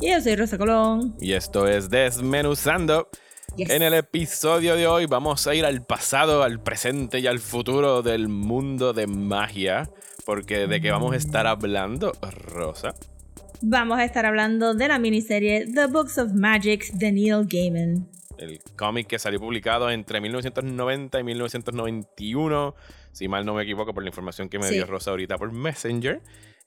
Y yo soy Rosa Colón. y esto es Desmenuzando. Yes. En el episodio de hoy vamos a ir al pasado, al presente y al futuro del mundo de magia. Porque de qué vamos a estar hablando, Rosa. Vamos a estar hablando de la miniserie The Books of Magic de Neil Gaiman. El cómic que salió publicado entre 1990 y 1991. Si mal no me equivoco por la información que me Sí. dio Rosa ahorita por Messenger.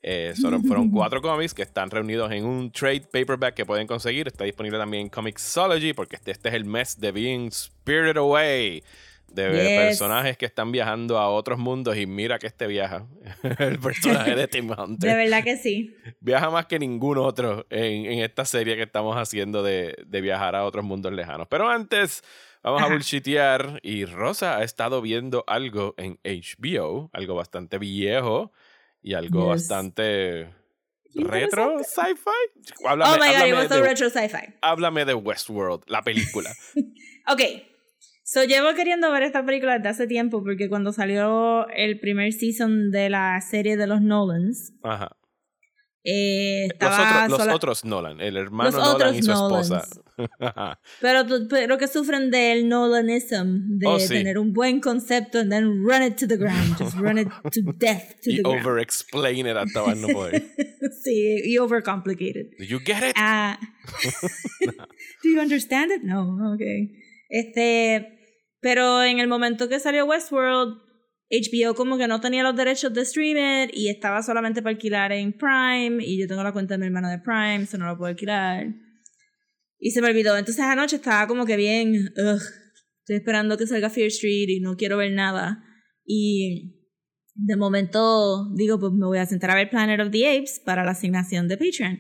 Eh, son- fueron cuatro cómics que están reunidos en un trade paperback que pueden conseguir. Está disponible también en Comixology porque este, este es el mes de Being Spirited Away. De Yes. personajes que están viajando a otros mundos y mira que este viaja. el personaje de Tim Hunter. De verdad que sí. Viaja más que ningún otro en, en esta serie que estamos haciendo de, de viajar a otros mundos lejanos. Pero antes, vamos a Ajá. bullshitear. Y Rosa ha estado viendo algo en HBO, algo bastante viejo y algo Yes. bastante retro sci-fi. Háblame, oh my god, it was so retro sci-fi. háblame de Westworld, la película. Ok. So llevo queriendo ver esta película desde hace tiempo porque cuando salió el primer season de la serie de los Nolans, Ajá. Eh, Los, estaba otros, los sola- otros Nolan, el hermano Los Nolan y su Nolans. esposa. Pero, tu- pero que sufren del Nolanism, de Oh, sí. tener un buen concepto and then run it to the ground, just run it to death to y the ground. over-explain it hasta más no poder. sí, y overcomplicated. Did you get it? Ah. Do you understand it? No, okay. Este, pero en el momento que salió Westworld, HBO como que no tenía los derechos de streamer y estaba solamente para alquilar en Prime y yo tengo la cuenta de mi hermano de Prime, eso no lo puedo alquilar. Y se me olvidó. Entonces anoche estaba como que bien, ugh, estoy esperando que salga Fear Street y no quiero ver nada. Y de momento digo, pues me voy a sentar a ver Planet of the Apes para la asignación de Patreon.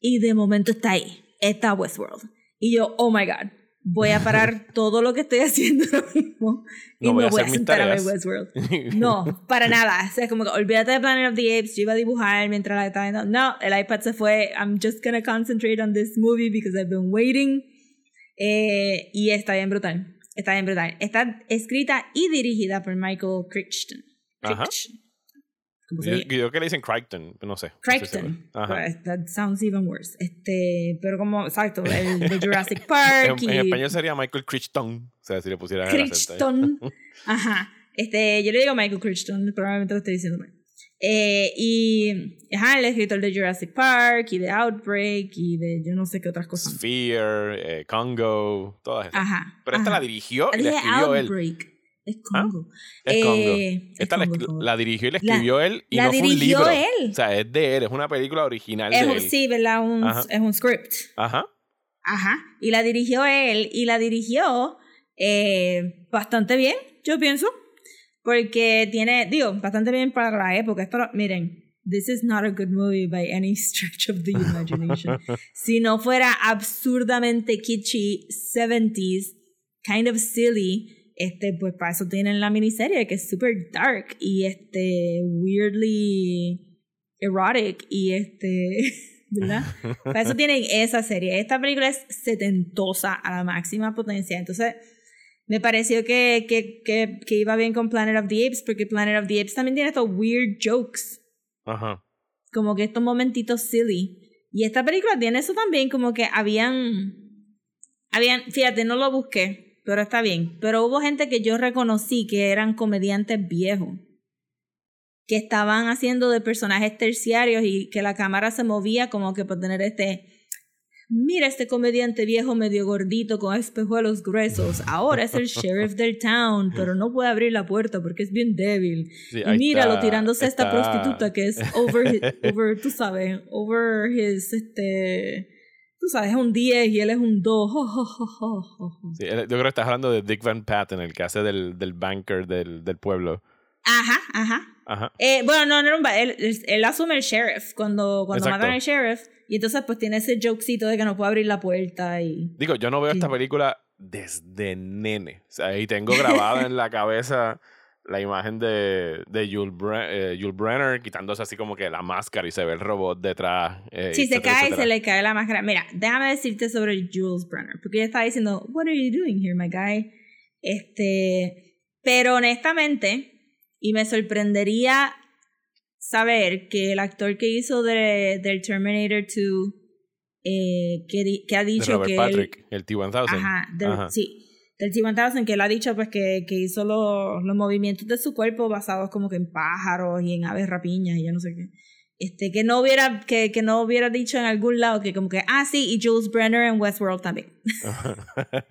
Y de momento está ahí, está Westworld. Y yo, oh my god, voy a parar todo lo que estoy haciendo ahora mismo y No voy me a voy a, hacer mis sentar a ver tareas. Westworld. No, para nada. O sea, es como que olvídate de Planet of the Apes, yo iba a dibujar mientras la estaba viendo. No, el iPad se fue. I'm just gonna concentrate on this movie because I've been waiting. Eh, y está bien brutal. Está bien brutal. Está escrita y dirigida por Michael Crichton. Ajá. ¿Cómo se Yo, creo que le dicen Crichton, no sé. no Crichton. seguro. Ajá. Pues, that sounds even worse. Este, pero como, exacto, el de Jurassic Park En, y en español sería Michael Crichton. O sea, si le ahí. Crichton. Ajá. Este, yo le digo Michael Crichton, probablemente lo estoy diciendo mal. Eh, y, ajá, el escritor de Jurassic Park y de Outbreak y de yo no sé qué otras cosas. Sphere, eh, Congo, todas esas. Ajá. Pero esta la dirigió y la escribió él. Es Congo. Es Congo. Eh, es Esta la, Congo, es Congo. la dirigió y la La- escribió él y la no fue un libro. él. O sea, es de él, es una película original Es de él. sí, ¿verdad? Un, es un script. Ajá. Ajá. Y la dirigió él y la dirigió eh, bastante bien, yo pienso. Porque tiene, digo, bastante bien para la época. Esto, miren, this is not a good movie by any stretch of the imagination. si no fuera absurdamente kitschy, 70s, kind of silly, este, pues para eso tienen la miniserie que es super dark y este, weirdly erotic y este, ¿verdad? Para eso tienen esa serie. Esta película es setentosa a la máxima potencia. Entonces, me pareció que, que, que, que iba bien con Planet of the Apes, porque Planet of the Apes también tiene estos weird jokes, Ajá. como que estos momentitos silly. Y esta película tiene eso también, como que habían. Habían, fíjate, no lo busqué, pero está bien. Pero hubo gente que yo reconocí que eran comediantes viejos que estaban haciendo de personajes terciarios y que la cámara se movía como que para tener este mira este comediante viejo medio gordito con espejuelos gruesos. Ahora es el sheriff del town pero no puede abrir la puerta porque es bien débil. Sí, y míralo está- tirándose a esta prostituta que es over, over tú sabes over his este tú sabes es un 10 y él es un 2 Sí, él- yo creo que estás hablando de Dick Van Patten, el que hace del, del banker del, del pueblo. ajá ajá Ajá. Eh, bueno, no, no era un él, él, asume el sheriff cuando, cuando Exacto. matan al sheriff. Y entonces pues tiene ese jokecito de que no puede abrir la puerta y... Digo, yo no veo esta Sí. película desde nene. O sea, y tengo grabada en la cabeza la imagen de, de Jules, Bre- eh, Jules Brenner quitándose así como que la máscara y se ve el robot detrás. eh, Si se cae, etcétera. se le cae la máscara. Mira, déjame decirte sobre Jules Brenner, porque ella estaba diciendo, What are you doing here, my guy? Este, pero honestamente, y me sorprendería saber que el actor que hizo de, del Terminator 2, eh, que, ha De dicho Robert que él- Patrick, el T-1000. Ajá, del, Ajá. sí. Del T-1000 que él ha dicho pues que, que hizo los, los movimientos de su cuerpo basados como que en pájaros y en aves rapiñas y ya no sé qué. Este, que no hubiera, que, que no hubiera dicho en algún lado que como que, ah, sí, y Jules Brenner en Westworld también.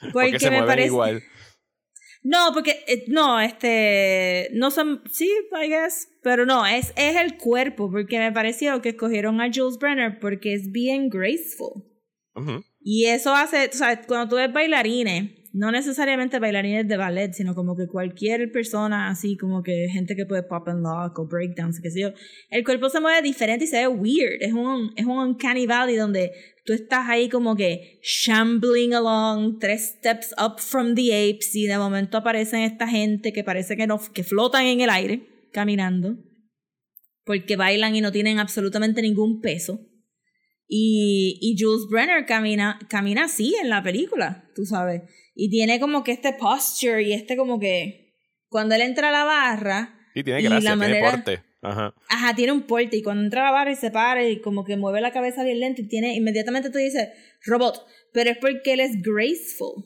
Porque Porque se me parece- igual. No, porque, eh, no, este, no son, sí, I guess, pero no, es, es el cuerpo, porque me pareció que escogieron a Jules Brenner porque es bien graceful. Ujú. Y eso hace, o sea, cuando tú ves bailarines, no necesariamente bailarines de ballet, sino como que cualquier persona así, como que gente que puede pop and lock o breakdance, qué sé yo, el cuerpo se mueve diferente y se ve weird. Es un, es un uncanny valley donde tú estás ahí como que shambling along, tres steps up from the apes y de momento aparecen esta gente que parece que, no, que flotan en el aire, caminando, porque bailan y no tienen absolutamente ningún peso. Y, y Jules Brenner camina, camina así en la película, tú sabes. Y tiene como que este posture y este como que cuando él entra a la barra, Y tiene Y gracia, la tiene manera- porte. Ajá. ajá, tiene un porte y cuando entra a la barra y se para y como que mueve la cabeza bien lento y tiene, inmediatamente tú dices, robot, pero es porque él es graceful.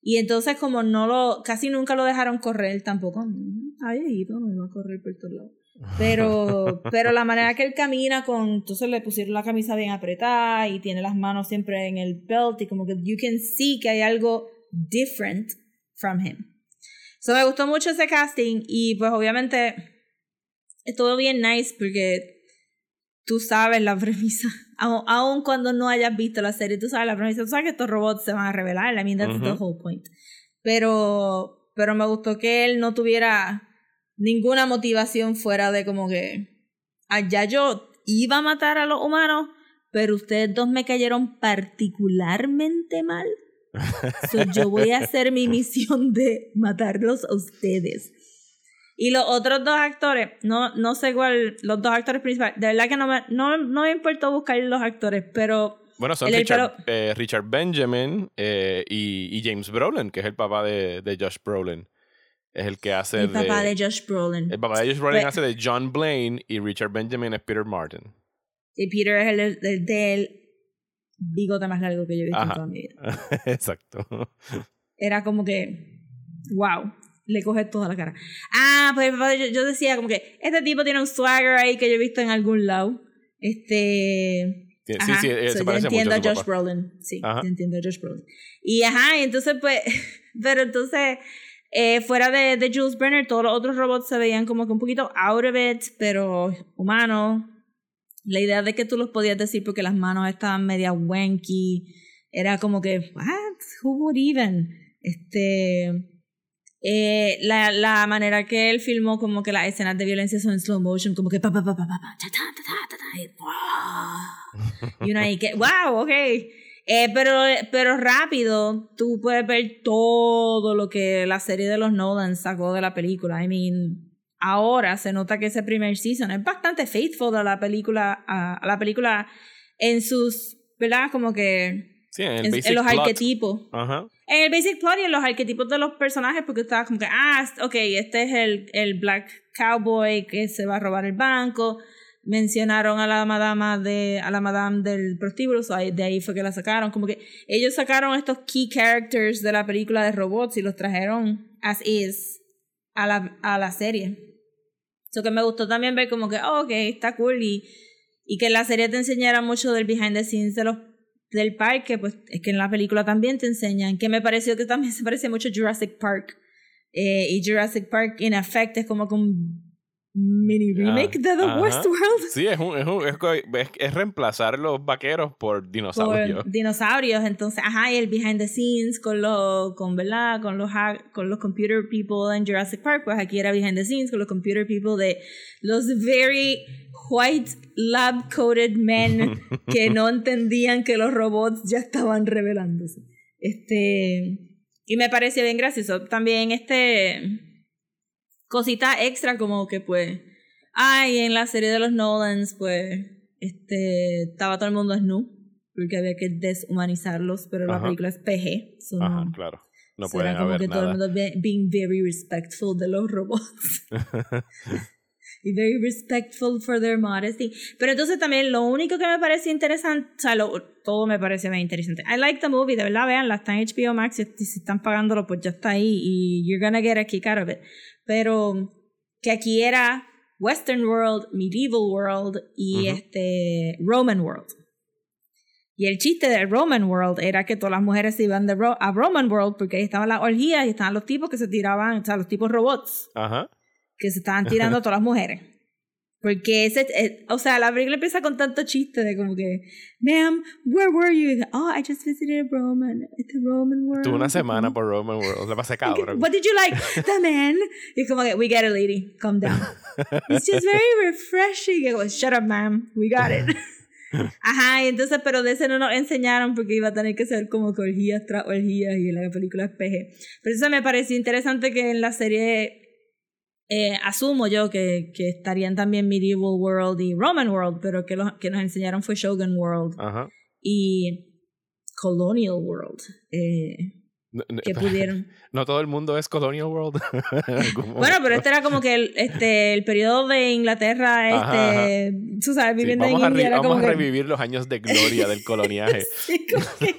Y entonces como no lo, casi nunca lo dejaron correr tampoco, viejito, no iba a correr por todos lados. Pero, pero la manera que él camina con, entonces le pusieron la camisa bien apretada y tiene las manos siempre en el belt y como que you can see que hay algo different from him. So me gustó mucho ese casting y pues obviamente estuvo bien nice porque tú sabes la premisa. Aun, aun cuando no hayas visto la serie, tú sabes la premisa. Tú sabes que estos robots se van a revelar. I mean, that's the Ujú. whole point. Pero, pero me gustó que él no tuviera ninguna motivación fuera de como que allá yo iba a matar a los humanos, pero ustedes dos me cayeron particularmente mal. So, yo voy a hacer mi misión de matarlos a ustedes. Y los otros dos actores, no, no sé cuál, los dos actores principales, de verdad que no me, no, no me importó buscar los actores, pero Bueno, son El- Richard, eh, Richard Benjamin eh, y, y James Brolin, que es el papá de, de Josh Brolin. Es el que hace el papá de Josh Brolin. El papá de Josh Brolin Pe- hace de John Blaine y Richard Benjamin es Peter Martin. Y Peter es el, el, el del bigote más largo que yo he visto en Ajá. toda mi vida. Exacto. Era como que, wow, le coge toda la cara. Ah, pues el papá de- yo, yo decía como que este tipo tiene un swagger ahí que yo he visto en algún lado. Este. Sí, Ajá, sí, eh, so yo entiendo mucho a Josh. Brolin. Sí, yo entiendo a Josh Brolin. Y ajá, entonces pues, pero entonces, eh, fuera de, de Jules Brenner, todos los otros robots se veían como que un poquito out of it, pero humanos. La idea de que tú los podías decir porque las manos estaban media wanky, era como que, what? Who would even? Este. Eh, la, la manera que él filmó como que las escenas de violencia son en slow motion, como que pa pa pa pa pa pa, ta, ta, ta, ta, ta, ta, y, ¡guau! y uno ahí que, wow, ok. Eh, pero, pero rápido, tú puedes ver todo lo que la serie de los Nolan sacó de la película. I mean, ahora se nota que ese primer season es bastante faithful a la película, a, a la película en sus, ¿verdad? Como que Sí, en el en, basic en los plot. arquetipos. Ajá. En el basic plot y en los arquetipos de los personajes, porque estaba como que, ah, ok, este es el, el black cowboy que se va a robar el banco. Mencionaron a la madama de, a la madame del prostíbulo, so de ahí fue que la sacaron. Como que ellos sacaron estos key characters de la película de robots y los trajeron as is a la, a la serie. Eso que me gustó también ver como que, oh, ok, está cool y, y que la serie te enseñara mucho del behind the scenes de los del parque, pues es que en la película también te enseñan, que me pareció que también se parece mucho a Jurassic Park. Eh, y Jurassic Park, en efecto, es como un mini remake de The ajá. Westworld. Sí, es, un, es, un- es, reemplazar los vaqueros por dinosaurios. por dinosaurios entonces ajá y el behind the scenes con los con verdad con los con los computer people en Jurassic Park pues aquí era behind the scenes con los computer people de los very white lab coated men que no entendían que los robots ya estaban revelándose este y me pareció bien gracioso también este cosita extra como que pues ay en la serie de los Nolans pues este estaba todo el mundo desnudo porque había que deshumanizarlos pero la Ajá. película es PG so Ajá, no- claro. No pueden era como haber que todo el nada. mundo be- being very respectful de los robots y very respectful for their modesty pero entonces también lo único que me pareció interesante o sea lo- todo me pareció bien interesante I like the movie de verdad veanla está en HBO Max si si están pagándolo pues ya está ahí y you're gonna get a kick out of it pero que aquí era Western World, Medieval World y este Roman World. Y el chiste del Roman World era que todas las mujeres se iban de Ro- a Roman World porque ahí estaban las orgías y estaban los tipos que se tiraban, o sea, los tipos robots Ajá. que se estaban tirando a todas las mujeres. Porque ese, eh, o sea, la película empieza con tanto chiste de como que, ma'am, where were you? Dice, Oh, I just visited Roman, the Roman world. Tuve una semana por Roman World. Le pasé cabrón. What did you like? The man. Y es como que, we get it, lady. Calm down. It's just very refreshing. Y como, shut up, ma'am. We got it. Ajá, y entonces, pero de ese no nos enseñaron porque iba a tener que ser como que orgías tras orgías y la película es PG. Pero eso me pareció interesante que en la serie, eh, asumo yo que, que estarían también Medieval World y Roman World, pero que, lo, que nos enseñaron fue Shogun World Ajá. y Colonial World. Eh, No, no, que pudieron. no todo el mundo es Colonial World. Bueno, pero este era como que el, este, el periodo de Inglaterra, Ajá, este, tú sabes, Sí, viviendo vamos en a, India, vamos como a que... revivir los años de gloria del coloniaje. Sí, como que-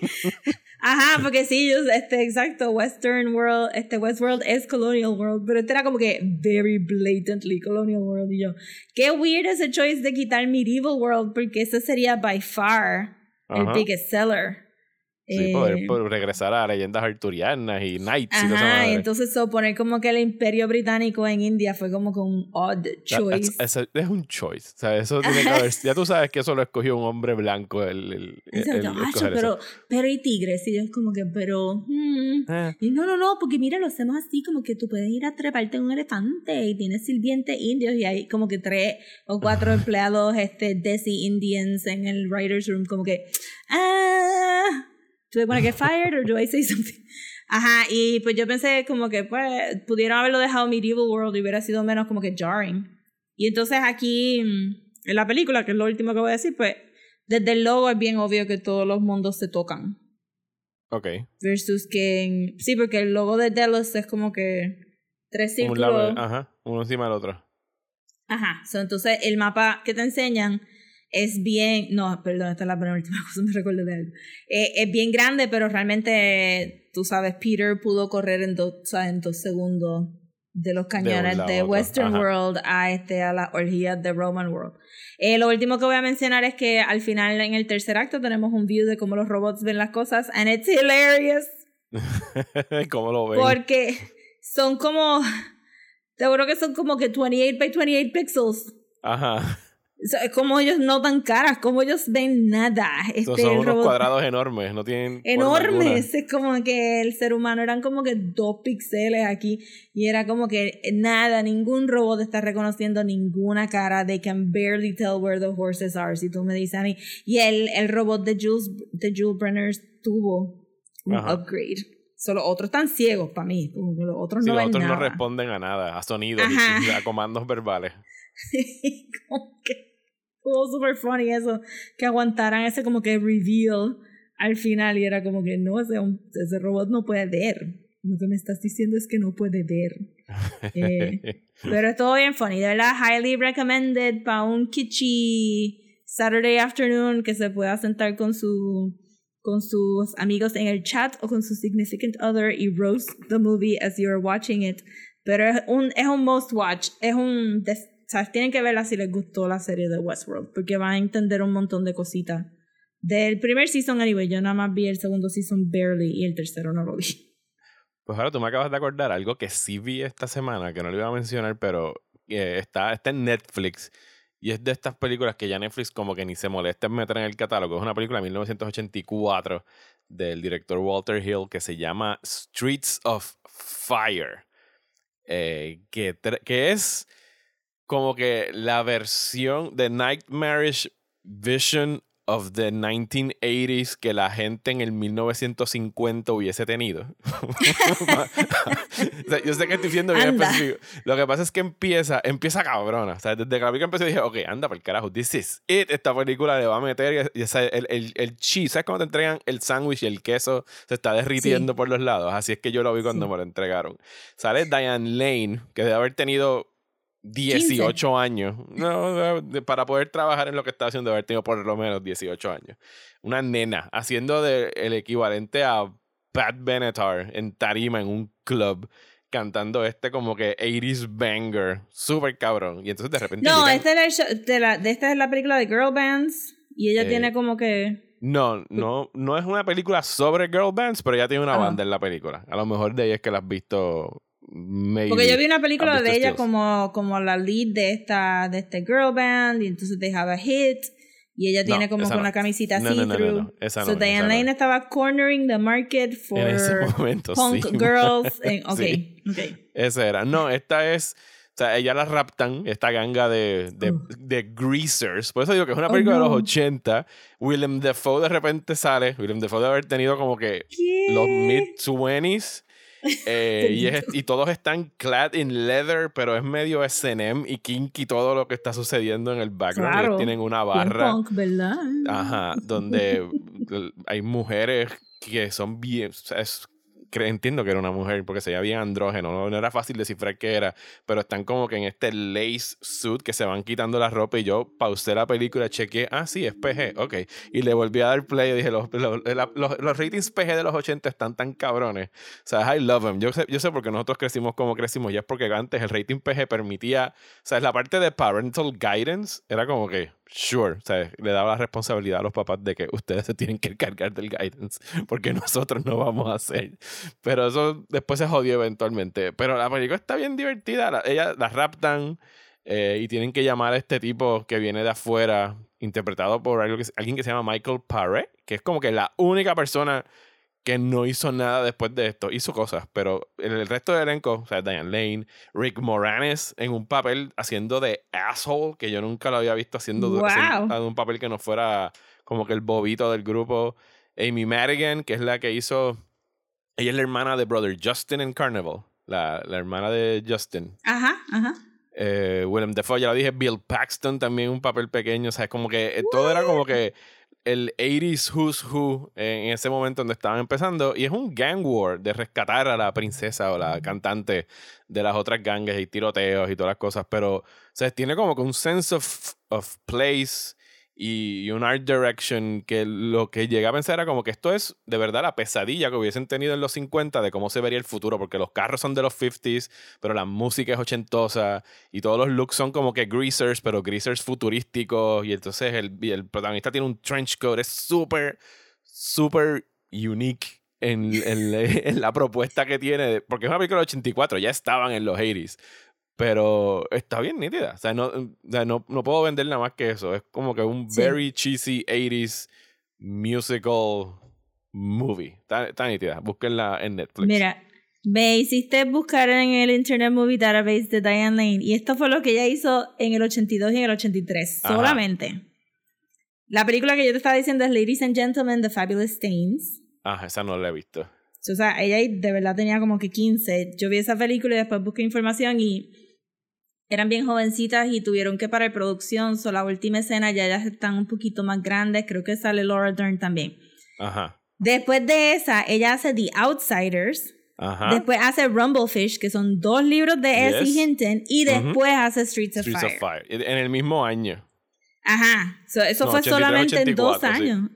Ajá, porque sí, yo- este, exacto, Western World, este Westworld es Colonial World, pero este era como que very blatantly Colonial World y yo, qué weird ese choice de quitar Medieval World, porque ese sería by far el Ajá. biggest seller. Sí, Eh, poder, poder regresar a leyendas arturianas y knights Ajá, y madre. entonces so, poner como que el imperio británico en India fue como que un odd That- choice. that's- ese- es un choice. O sea, eso tiene que haber. Ya tú sabes que eso lo escogió un hombre blanco. El, el, el- el eso. pero, pero y tigres, y yo es como que, pero, hmm. Eh, y no, no, no, porque mira, lo hacemos así, como que tú puedes ir a treparte en un elefante y tienes sirvientes indios y hay como que tres o cuatro empleados, este, Desi Indians en el writer's room, como que, ah, do I want to get fired or do I say something? Ajá, y pues yo pensé como que, pues, pudieron haberlo dejado Medieval World y hubiera sido menos como que jarring. Y entonces aquí, mm, en la película, que es lo último que voy a decir, pues, desde el logo es bien obvio que todos los mundos se tocan. ok. Versus que en- Sí, porque el logo de Delos es como que tres Un círculos. lado, ajá, uno encima del otro. Ajá. So, entonces el mapa que te enseñan es bien. No, perdón, esta es la penúltima cosa, me recuerdo de algo. Eh, es bien grande, pero realmente, tú sabes, Peter pudo correr en dos, o sea, en dos segundos de los cañones de, otro. Western Ajá. World a, este, a las orgías de Roman World. Eh, lo último que voy a mencionar es que al final, en el tercer acto, tenemos un view de cómo los robots ven las cosas, and it's hilarious. ¿Cómo lo ven? Porque son como. Seguro que son como que 28 by 28 pixels. Ajá. Como ellos no tan caras, como ellos ven nada. Este, Son, unos robot- cuadrados enormes, no tienen. Enormes. Es como que el ser humano eran como que dos píxeles aquí. Y era como que nada, ningún robot está reconociendo ninguna cara. They can barely tell where the horses are. Si tú me dices a mí. Y el, el robot de Jules, de Jules Brenner tuvo un Ajá. upgrade. Solo otros están ciegos para mí. Como que los otros Sí, no los ven otros no responden a nada, a sonidos, y a comandos verbales. como que estuvo super funny eso, que aguantaran ese como que reveal al final y era como que no, ese, ese robot no puede ver. Lo que me estás diciendo es que no puede ver. Eh, pero todo bien funny, de verdad, highly recommended para un kitschy Saturday afternoon que se pueda sentar con su con sus amigos en el chat o con su significant other y roast the movie as you're watching it. Pero es un, es un must watch, es un... des- ¿sabes? Tienen que verla si les gustó la serie de Westworld, porque van a entender un montón de cositas. Del primer season, anyway, yo nada más vi el segundo season barely y el tercero no lo vi. Pues ahora tú me acabas de acordar algo que sí vi esta semana, que no le iba a mencionar, pero eh, está, está en Netflix. Y es de estas películas que ya Netflix como que ni se molesta en meter en el catálogo. Es una película de 1984 del director Walter Hill que se llama Streets of Fire. eh, que, que es como que la versión de Nightmarish Vision of the 1980s que la gente en el 1950 hubiese tenido. O sea, yo sé que estoy siendo bien Anda. específico. Lo que pasa es que empieza, empieza cabrona. O sea, desde que la película empezó dije, ok, anda por el carajo, this is it. Esta película le va a meter y, y, o sea, el, el, el cheese. ¿Sabes cómo te entregan el sándwich y el queso se está derritiendo Sí. por los lados? Así es que yo lo vi cuando Sí. me lo entregaron. Sale Diane Lane, que debe haber tenido 18 años. No, de- para poder trabajar en lo que está haciendo, debe haber tenido por lo menos 18 años. Una nena haciendo de, el equivalente a Pat Benatar en tarima en un club cantando este como que 80s banger, súper cabrón. Y entonces de repente No, llegan- este era el show- de, la, de esta es la película de Girl Bands. Y ella Eh, tiene como que. No, no, no es una película sobre girl bands, pero ella tiene una Ajá. banda en la película. A lo mejor de ahí es que la has visto. Maybe. Porque yo vi una película ¿Has de ella como, como la lead de esta de este girl band. Y entonces they have a hit. Y ella No, tiene como esa que no. una camisita No, no, no, no, see-through. no, so no, Diane no. Lane estaba cornering the market for En ese momento, punk sí. girls. en- ok, Sí. ok. Esa era. No, esta es. O sea, ella la raptan, esta ganga de, de, Oh. de greasers. Por eso digo que es una Oh, película de no. los 80. Willem Dafoe de repente sale. Willem Dafoe debe haber tenido como que ¿Qué? los mid-20s. eh, y, es- y todos están clad in leather, pero es medio SM y kinky todo lo que está sucediendo en el background. Claro. Tienen una barra. punk, ¿verdad? Ajá, donde hay mujeres que son bien. es- entiendo que era una mujer porque se veía bien andrógeno, no, no era fácil descifrar qué era, pero están como que en este lace suit que se van quitando la ropa y yo pausé la película, chequeé, ah, sí, es PG, ok, y le volví a dar play y dije, los, los, los- los ratings PG de los 80 están tan cabrones, o sea, I love them, yo sé, yo sé porque nosotros crecimos como crecimos, ya es porque antes el rating PG permitía, o sea, la parte de parental guidance era como que, sure, o sea, le daba la responsabilidad a los papás de que ustedes se tienen que encargar del guidance, porque nosotros no vamos a hacer. Pero eso después se jodió eventualmente. Pero la película está bien divertida. La, ella la raptan eh, y tienen que llamar a este tipo que viene de afuera, interpretado por algo que, alguien que se llama Michael Paré, que es como que la única persona que no hizo nada después de esto. Hizo cosas, pero el, resto del elenco, o sea, Diane Lane, Rick Moranes en un papel haciendo de asshole, que yo nunca lo había visto haciendo, Wow. haciendo un papel que no fuera como que el bobito del grupo. Amy Madigan, que es la que hizo ella es la hermana de Brother Justin en Carnival. La, la hermana de Justin. Ajá, ajá. Eh, Willem Dafoe, ya lo dije. Bill Paxton también un papel pequeño. O sea, es como que eh, todo era como que el 80s Who's Who en ese momento donde estaban empezando. Y es un gang war de rescatar a la princesa o la cantante de las otras gangues y tiroteos y todas las cosas. Pero, o sea, tiene como que un sense of, of place y un art direction que lo que llegué a pensar era como que esto es de verdad la pesadilla que hubiesen tenido en los 50 de cómo se vería el futuro, porque los carros son de los 50s, pero la música es ochentosa y todos los looks son como que greasers, pero greasers futurísticos y entonces el, el protagonista tiene un trench coat, es súper, súper unique. En, en en la propuesta que tiene, porque es una película del 84, ya estaban en los 80s, pero está bien nítida. O sea, no, o sea, no, no puedo vender nada más que eso. Es como que un Sí. very cheesy 80s musical movie. Está, está nítida. Búsquenla en Netflix. Mira, me hiciste buscar en el Internet Movie Database de Diane Lane y esto fue lo que ella hizo en el 82 y en el 83, Ajá. solamente. La película que yo te estaba diciendo es Ladies and Gentlemen, The Fabulous Stains. Ah, esa no la he visto. O sea, ella de verdad tenía como que 15. Yo vi esa película y después busqué información y eran bien jovencitas y tuvieron que parar producción. So, la última escena ya ellas están un poquito más grandes. Creo que sale Laura Dern también. Ajá. Después de esa, ella hace The Outsiders. Ajá. Después hace Rumblefish, que son dos libros de Yes. S.E. Hinton. Y después hace Streets of Streets Fire. of Fire. En el mismo año. Ajá. So, eso No, fue 83, solamente en dos 84, sí. años.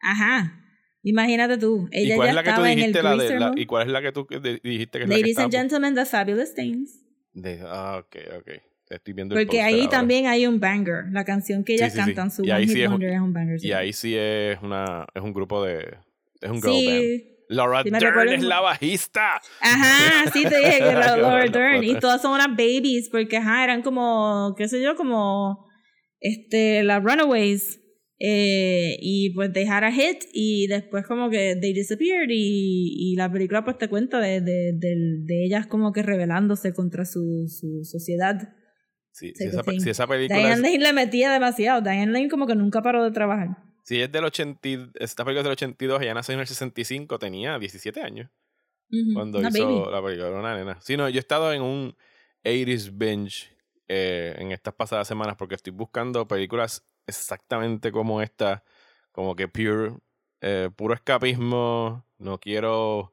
Ajá. Imagínate tú. Ella ¿Y cuál ya es la que tú dijiste? La de, Greaser la- Moon. ¿Y cuál es la que tú dijiste que es la que Ladies and Gentlemen, The Fabulous Stains. De- ah, ok, ok. Estoy viendo el Porque ahí ahora. también hay un banger. La canción que ellas Sí, sí, sí. cantan, su Y One Hit sí es un- Wonder es un banger. sí. Y ahí sí es una es un grupo de es un girl Sí, Laura Sí Dern es la bajista. Ajá, sí te dije que era Laura Dern. Y todas son unas babies, porque ajá, eran como, qué sé yo, como este, las Runaways. Eh, y pues they had a hit y después como que they disappeared y, y la película pues te cuenta de, de, del- de ellas como que rebelándose contra su, su sociedad. Sí, si, esa, si esa película Diane es, Lane le metía demasiado. Diane Lane como que nunca paró de trabajar. si es del 80, y- esta película es del 82, ella nació en el 65, tenía 17 años Ujú, cuando una hizo baby. la película, una nena. Sí, no, yo he estado en un 80s binge eh, en estas pasadas semanas porque estoy buscando películas exactamente como esta, como que pure, eh, puro escapismo, no quiero,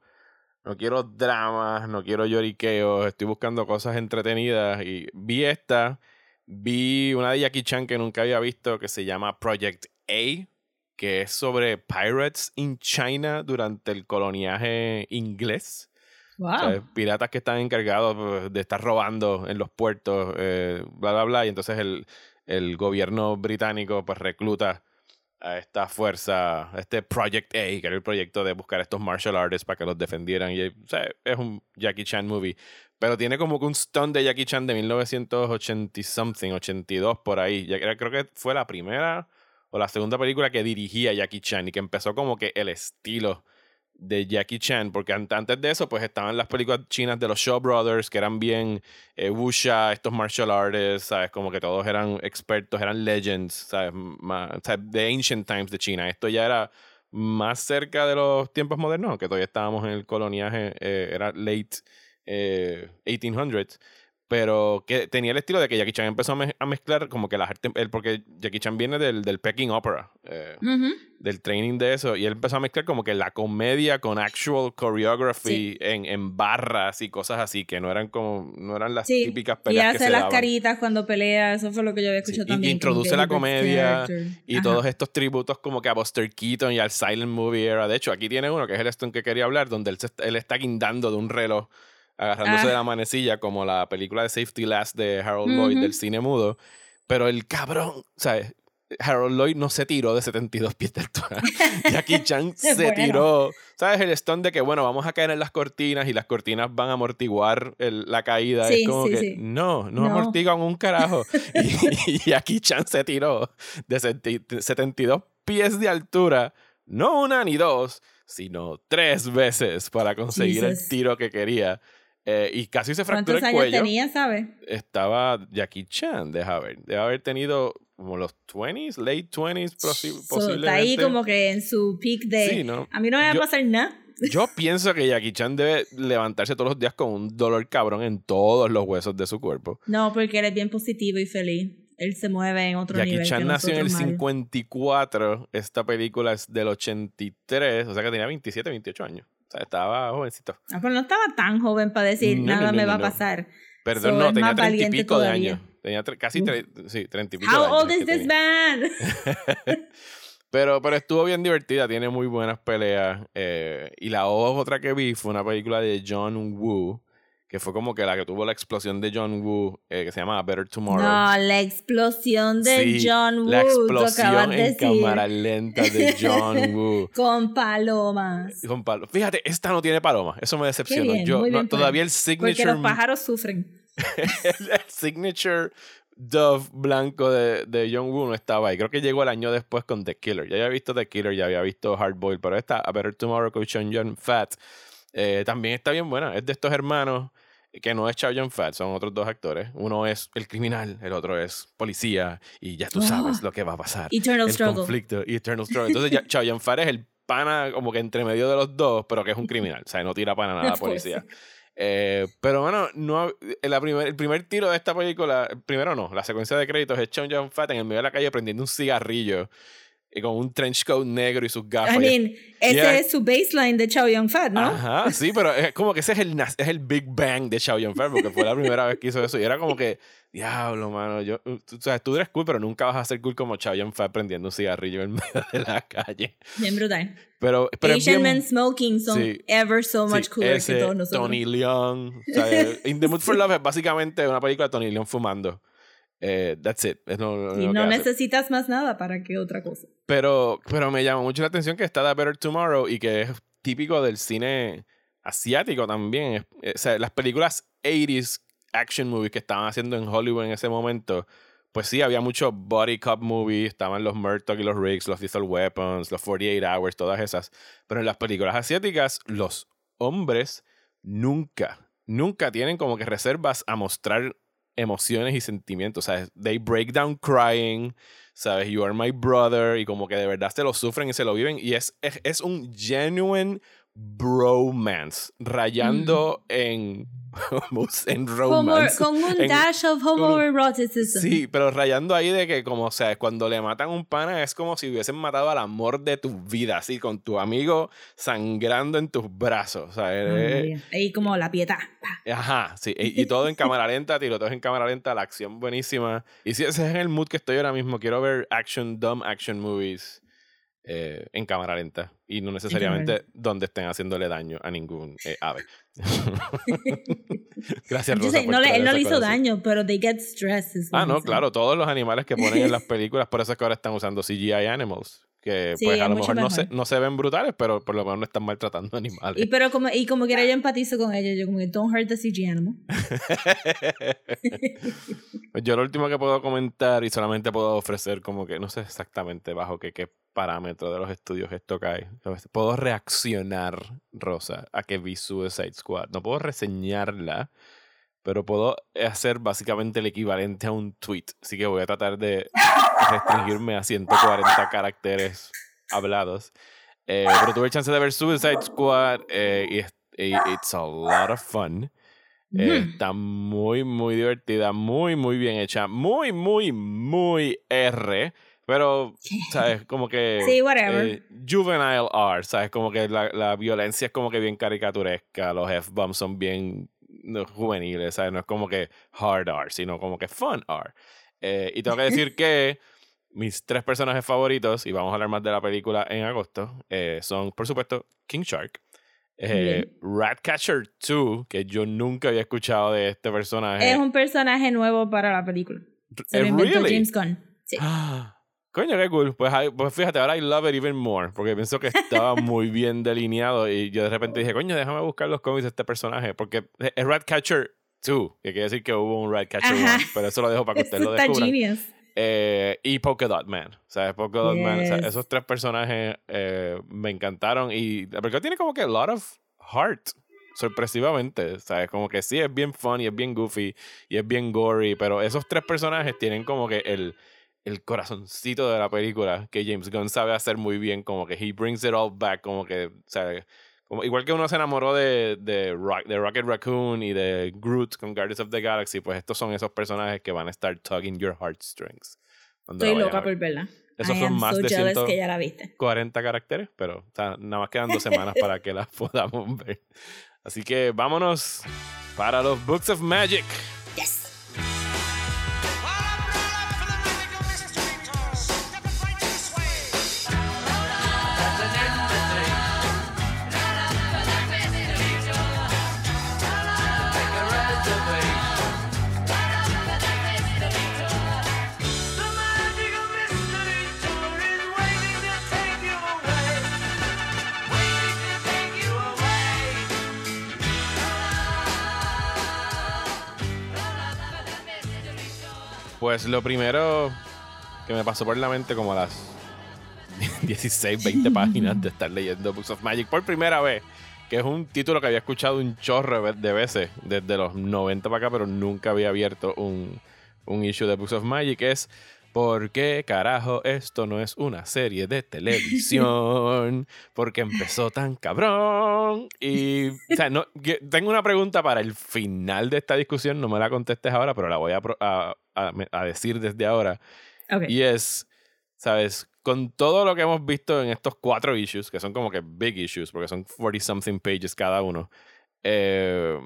no quiero dramas, no quiero lloriqueos, estoy buscando cosas entretenidas y vi esta, vi una de Jackie Chan que nunca había visto que se llama Project A, que es sobre pirates in China durante el coloniaje inglés. Wow. O sea, piratas que están encargados pues, de estar robando en los puertos, eh, bla, bla, bla. Y entonces el, el gobierno británico pues recluta a esta fuerza, a este Project A, que era el proyecto de buscar estos martial artists para que los defendieran. Y, es un Jackie Chan movie. Pero tiene como que un stunt de Jackie Chan de 1980 something, 82 por ahí. Creo que fue la primera o la segunda película que dirigía Jackie Chan y que empezó como que el estilo de Jackie Chan, porque an- antes de eso, pues estaban las películas chinas de los Shaw Brothers, que eran bien eh, wuxia, estos martial artists, ¿sabes? Como que todos eran expertos, eran legends, ¿sabes? O sea, de ancient times de China. Esto ya era más cerca de los tiempos modernos, que todavía estábamos en el coloniaje, eh, era late eh, 1800s. Pero que tenía el estilo de que Jackie Chan empezó a, mez- a mezclar como que las artes, porque Jackie Chan viene del, del Peking Opera. eh, del training de eso y él empezó a mezclar como que la comedia con actual choreography en, en barras y cosas así que no eran como no eran las Sí, típicas y peleas que hace se las daban caritas cuando pelea, eso fue lo que yo había Sí, escuchado y- también. introduce como la comedia y Ajá. todos estos tributos como que a Buster Keaton y al silent movie era de hecho aquí tiene uno que es el Stone que quería hablar donde él, se él está guindando de un reloj agarrándose Ah. de la manecilla como la película de Safety Last de Harold Lloyd Ujú. del cine mudo pero el cabrón ¿sabes? Harold Lloyd no se tiró de 72 pies de altura. Jackie Chan se Bueno. tiró. ¿Sabes? El stunt de que, bueno, vamos a caer en las cortinas y las cortinas van a amortiguar el- la caída. Sí, es como sí, que, sí. no, no, No. amortiguan un carajo. y, y Jackie Chan se tiró de 70 72 pies de altura. No una ni dos, sino tres veces para conseguir el Jesus. tiro que quería. Eh, y casi se fracturó ¿Cuántos el años cuello tenía, sabes? estaba Jackie Chan, deja ver. Debe haber tenido como los 20s, late 20s, posi- So, posiblemente. está ahí como que en su peak de. Sí, ¿no? A mí no me va Yo- a pasar nada. Yo pienso que Jackie Chan debe levantarse todos los días con un dolor cabrón en todos los huesos de su cuerpo. No, porque él es bien positivo y feliz. Él se mueve en otro Jackie nivel. que Chan nació en el nosotros, Mario. 54, esta película es del 83, o sea que tenía 27, 28 años. O sea, estaba jovencito. Ah, pero no estaba tan joven para decir No, nada no, me va a pasar. Perdón, So, no, tenía 30 y pico de años. Tenía casi, tre- sí, 30 y pico de How años. old que is this man? Pero, pero estuvo bien divertida, tiene muy buenas peleas. eh, y la otra que vi fue una película de John Woo, que fue como que la que tuvo la explosión de John Woo, eh, que se llama Better Tomorrow. No, la explosión de Sí, John Woo. La explosión en decir. cámara lenta de John Woo. Con palomas. Con palo- Fíjate, esta no tiene paloma. Eso me decepcionó. bien, Yo, muy no, bien por todavía el Porque signature, los pájaros sufren. el signature Dove blanco de, de John Woo no estaba ahí. Creo que llegó el año después con The Killer. Ya había visto The Killer, ya había visto Hard Boiled, pero esta, A Better Tomorrow con John Fat, eh, también está bien buena. Es de estos hermanos que no es Chow Yun Fat, son otros dos actores. Uno es el criminal, el otro es policía, y ya tú sabes Oh. lo que va a pasar. Eternal el struggle. conflicto y Eternal Struggle. Entonces, Chow Yun Fat es el pana como que entre medio de los dos, pero que es un criminal. O sea, no tira para nada a la policía. Eh, pero bueno, no, en la primer, el primer tiro de esta película, el primero no, la secuencia de créditos es Chow Yun Fat en el medio de la calle prendiendo un cigarrillo y con un trench coat negro y sus gafas. I mean, ese Yeah. es su baseline de Chow Yun Fat, ¿no? Ajá, sí, pero es como que ese es el, es el Big Bang de Chow Yun Fat, porque fue la primera vez que hizo eso. Y era como que, diablo, mano, yo, tú, tú sabes, tú eres cool, pero nunca vas a ser cool como Chow Yun Fat prendiendo un cigarrillo en medio de la calle. Bien brutal. Pero, pero Asian men smoking son Sí. ever so much sí, cooler ese, que todos nosotros. Tony Leon. O sea, In the Mood for Love es básicamente una película de Tony Leon fumando. Eh, that's it. Es lo- no necesitas más nada para que otra cosa. Pero, pero me llama mucho la atención que está The Better Tomorrow y que es típico del cine asiático también. Eh, O sea, las películas 80s action movies que estaban haciendo en Hollywood en ese momento, pues sí, había muchos body cop movies, estaban los Murdoch y los Riggs, los Lethal Weapons, los 48 Hours, todas esas. Pero en las películas asiáticas, los hombres nunca, nunca tienen como que reservas a mostrar emociones y sentimientos. ¿sabes? They break down crying, ¿sabes? You are my brother, y como que de verdad se lo sufren y se lo viven. Y es, es, es un genuine bromance, rayando en, en Homo- romance. con un en- dash of homoeroticism. Sí, pero rayando ahí de que, como, o sea, cuando le matan un pana es como si hubiesen matado al amor de tu vida, así, con tu amigo sangrando en tus brazos. O sea, Ay, Ahí como la piedad. Ajá, sí. Y, y todo en cámara lenta, tiroteos en cámara lenta, la acción buenísima. Y sí, ese es el mood que estoy ahora mismo. Quiero ver action, dumb action movies eh, en cámara lenta. Y no necesariamente donde estén haciéndole daño a ningún eh, ave. Gracias, Rosa. no le, él no le hizo daño, pero they get stressed. Ah, no, claro, todos los animales que ponen en las películas, por eso es que ahora están usando CGI animals. Que Sí, pues a lo mejor no se, no se ven brutales, pero por lo menos no están maltratando animales. Y pero como, y como quiera yo empatizo con ellos, yo como que don't hurt the CG animal. Yo lo último que puedo comentar y solamente puedo ofrecer como que no sé exactamente bajo qué, qué parámetro de los estudios esto cae. ¿sabes? Puedo reaccionar, Rosa, a que vi Suicide Squad. No puedo reseñarla, pero puedo hacer básicamente el equivalente a un tweet. Así que voy a tratar de restringirme a 140 caracteres hablados. Eh, pero tuve chance de ver Suicide Squad eh, y, it's a lot of fun. Eh, Ujú. está muy, muy divertida, muy, muy bien hecha, muy, muy, muy R, pero, ¿sabes? Como que... Sí, whatever. eh, juvenile R, ¿sabes? Como que la, la violencia es como que bien caricaturesca, los F-bombs son bien juveniles, ¿sabes? No es como que hard R, sino como que fun R. Eh, y tengo que decir que mis tres personajes favoritos, y vamos a hablar más de la película en agosto, eh, son, por supuesto, King Shark, eh, Ratcatcher 2, que yo nunca había escuchado de este personaje. Es un personaje nuevo para la película. Se lo inventó really? James Gunn. Sí. Coño, qué cool. Pues, pues fíjate, ahora I love it even more. Porque pienso que estaba muy bien delineado. Y yo de repente dije, coño, déjame buscar los cómics de este personaje. Porque es Ratcatcher 2. Que quiere decir que hubo un Ratcatcher 1. Ajá. Pero eso lo dejo para que ustedes lo está descubran. genius. Eh, y Polka Dot Man. O sea, Polka Dot Man. o sea, Yes. esos tres personajes eh, me encantaron. Y la película tiene como que a lot of heart. Sorpresivamente. O sea, es como que sí es bien fun y es bien goofy y es bien gory. Pero esos tres personajes tienen como que el, el corazoncito de la película que James Gunn sabe hacer muy bien. Como que he brings it all back. Como que, o sea, como, igual que uno se enamoró de, de, Rock- de Rocket Raccoon y de Groot con Guardians of the Galaxy, pues estos son esos personajes que van a estar tugging your heartstrings. Estoy loca por verla. Esos I son más so de jealous 100 que ya la viste. 40 caracteres, pero o sea, nada más quedan dos semanas para que las podamos ver. Así que vámonos para los Books of Magic. Pues lo primero que me pasó por la mente como las 16, 20 páginas de estar leyendo Books of Magic por primera vez, que es un título que había escuchado un chorro de de veces desde los 90 para acá, pero nunca había abierto un, un issue de Books of Magic, es ¿Por qué carajo esto no es una serie de televisión? Porque empezó tan cabrón. Y, o sea, no, tengo una pregunta para el final de esta discusión. No me la contestes ahora, pero la voy a, a- a- a decir desde ahora. Ok. Y es, ¿sabes? Con todo lo que hemos visto en estos cuatro issues, que son como que big issues, porque son 40-something pages cada uno, eh,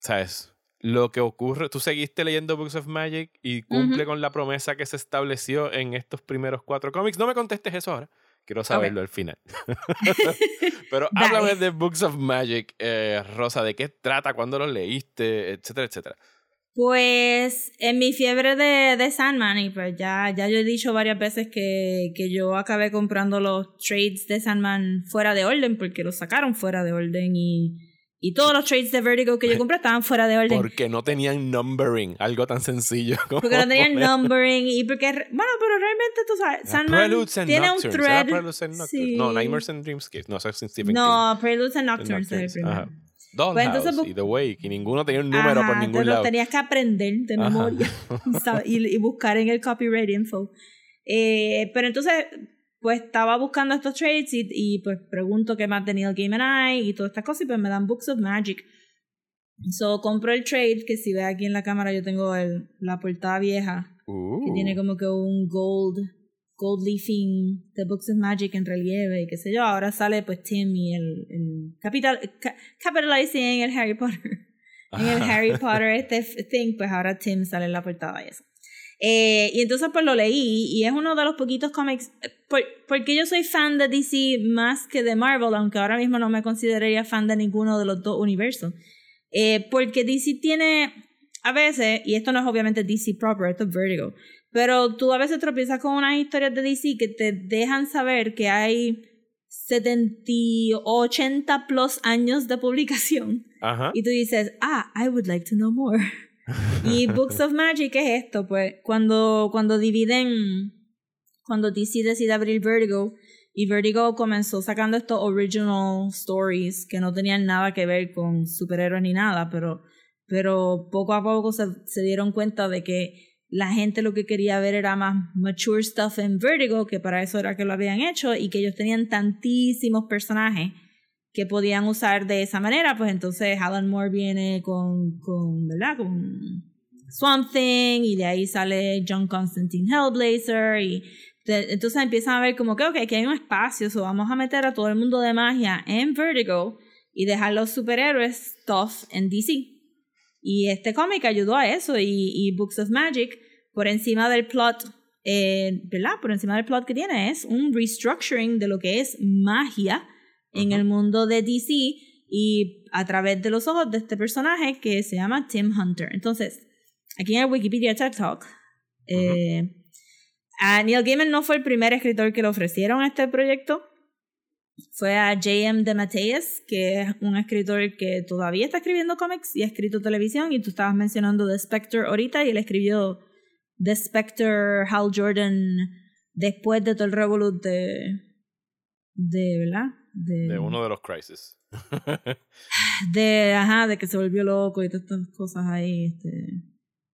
¿sabes? Lo que ocurre, tú seguiste leyendo Books of Magic y cumple con la promesa que se estableció en estos primeros cuatro cómics. No me contestes eso ahora. Quiero saberlo al final. Pero háblame de Books of Magic, eh, Rosa, de qué trata, cuándo lo leíste, etcétera, etcétera. Pues en mi fiebre de, de Sandman, y pues ya, ya yo he dicho varias veces que, que yo acabé comprando los trades de Sandman fuera de orden, porque los sacaron fuera de orden y, y todos los trades de Vertigo que yo compré estaban fuera de orden. Porque no tenían numbering, algo tan sencillo como Porque no tenían poner- numbering y porque, bueno, pero realmente tú sabes, Sandman tiene un Nocturnes. ¿Era thread. Preludes and Nocturnes? Sí. No, Nightmares and Dreamscapes. No, eso es Stephen King. No, Preludes and Nocturnes Nocturnes, ajá. Dollhouse entonces y The Wake. Y ninguno tenía un número Ajá, por te ningún lo lado. tenías que aprender de memoria y, y buscar en el copyright info. Eh, pero entonces, pues estaba buscando estos trades y, y pues pregunto qué más tenía el Game and I y todas estas cosas y pues me dan Books of Magic. So compro el trade que si ve aquí en la cámara yo tengo el, la portada vieja que Uh. tiene como que un gold gold leafing de Books of Magic en relieve y qué sé yo. Ahora sale pues Tim y el, el capital, ca- capitalizing en el Harry Potter. En el Harry Potter este thing, pues ahora Tim sale en la portada y eso. Eh, y entonces pues lo leí y es uno de los poquitos cómics, eh, por- porque yo soy fan de DC más que de Marvel, aunque ahora mismo no me consideraría fan de ninguno de los dos universos. Eh, porque DC tiene a veces, y esto no es obviamente DC proper, esto es Vertigo, pero tú a veces tropiezas con unas historias de DC que te dejan saber que hay 70, 80 plus años de publicación. Ajá. Y tú dices, ah, I would like to know more. y Books of Magic es esto, pues, cuando, cuando dividen, cuando DC decide abrir Vertigo, y Vertigo comenzó sacando estos original stories que no tenían nada que ver con superhéroes ni nada, pero, pero poco a poco se, se dieron cuenta de que la gente lo que quería ver era más mature stuff en Vertigo, que para eso era que lo habían hecho, y que ellos tenían tantísimos personajes que podían usar de esa manera, pues entonces Alan Moore viene con, con ¿verdad? Con Swamp Thing y de ahí sale John Constantine Hellblazer y de- entonces empiezan a ver como que, ok, aquí hay un espacio, so vamos a meter a todo el mundo de magia en Vertigo y dejar los superhéroes stuff en DC. Y este cómic ayudó a eso y, y Books of Magic, por encima del plot, eh, ¿verdad? Por encima del plot que tiene, es un restructuring de lo que es magia en el mundo de DC y a través de los ojos de este personaje que se llama Tim Hunter. Entonces, aquí en el Wikipedia TED Talk, eh, a Neil Gaiman no fue el primer escritor que le ofrecieron este proyecto. Fue a J.M. DeMatteis, que es un escritor que todavía está escribiendo cómics y ha escrito televisión. Y tú estabas mencionando The Spectre ahorita y él escribió The Spectre, Hal Jordan, después de todo el revolut de. de ¿verdad? De, De uno de los Crisis. de, ajá, de que se volvió loco y todas estas cosas ahí, este,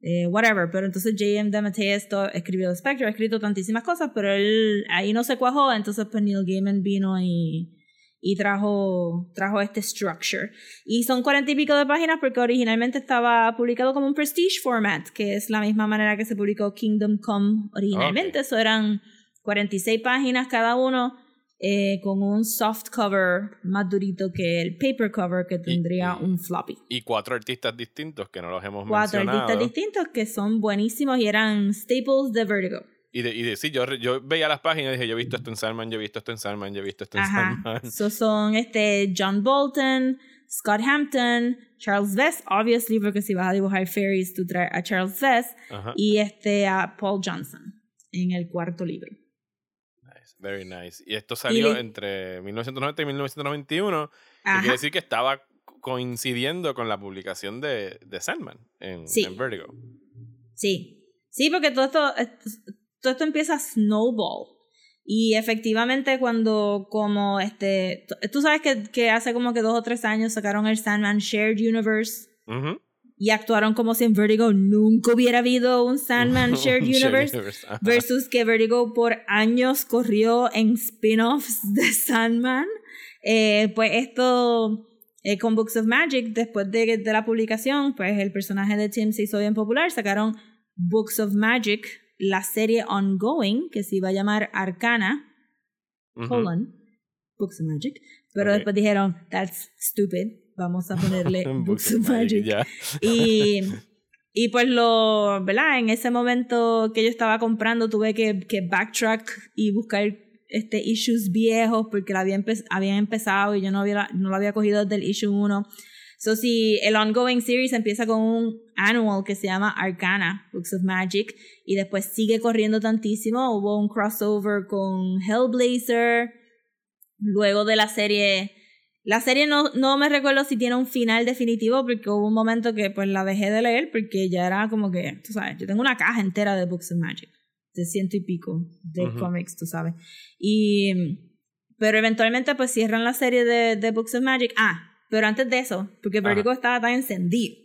eh, whatever. Pero entonces J.M. DeMatteis escribió The Spectre, ha escrito tantísimas cosas, pero él ahí no se cuajó, entonces pues Neil Gaiman vino y, y trajo, trajo este structure. Y son cuarenta y pico de páginas porque originalmente estaba publicado como un prestige format, que es la misma manera que se publicó Kingdom Come originalmente. Eso eran 46 páginas cada uno. Eh, con un soft cover más durito que el paper cover que tendría y- un floppy. Y cuatro artistas distintos que no los hemos Cuatro mencionado. artistas distintos que son buenísimos y eran staples de Vertigo. Y de, y de- sí, yo, yo veía las páginas y dije, yo he visto esto en Sandman, yo he visto esto en Sandman, yo he visto esto en Ajá. Sandman. So son este John Bolton, Scott Hampton, Charles Vess, obviously, porque si vas a dibujar fairies, tú traes a Charles Vess, Ajá. y este a Paul Johnson en el cuarto libro. Very nice. Y esto salió le- entre 1990 y 1991. Que Ajá. quiere decir que estaba coincidiendo con la publicación de, de Sandman en, Sí. en Vertigo. Sí, sí, porque todo esto, esto- todo esto empieza a snowball. Y efectivamente cuando como este, tú sabes que, que hace como que dos o tres años sacaron el Sandman Shared Universe Ujú. Y actuaron como si en Vertigo nunca hubiera habido un Sandman Shared Universe. Versus que Vertigo por años corrió en spin-offs de Sandman. Eh, pues esto eh, con Books of Magic, después de, de la publicación, pues el personaje de Tim se hizo bien popular, sacaron Books of Magic, la serie ongoing, que se iba a llamar Arcana, Ujú. colon, Books of Magic, pero Ok. después dijeron, that's stupid, vamos a ponerle Books of Magic. ya. Y, y pues lo, ¿verdad? En ese momento que yo estaba comprando tuve que, que backtrack y buscar este issues viejos porque la había empe- habían empezado y yo no, había, no lo había cogido desde el issue 1. So, si el ongoing series empieza con un annual que se llama Arcana, Books of Magic, y después sigue corriendo tantísimo, hubo un crossover con Hellblazer, luego de la serie... La serie no, no me recuerdo si tiene un final definitivo porque hubo un momento que pues la dejé de leer porque ya era como que, tú sabes, yo tengo una caja entera de Books of Magic, de ciento y pico de Ujú. cómics, tú sabes. Y pero eventualmente pues cierran la serie de, de Books of Magic. Ah, pero antes de eso, porque. Vertigo estaba tan encendido,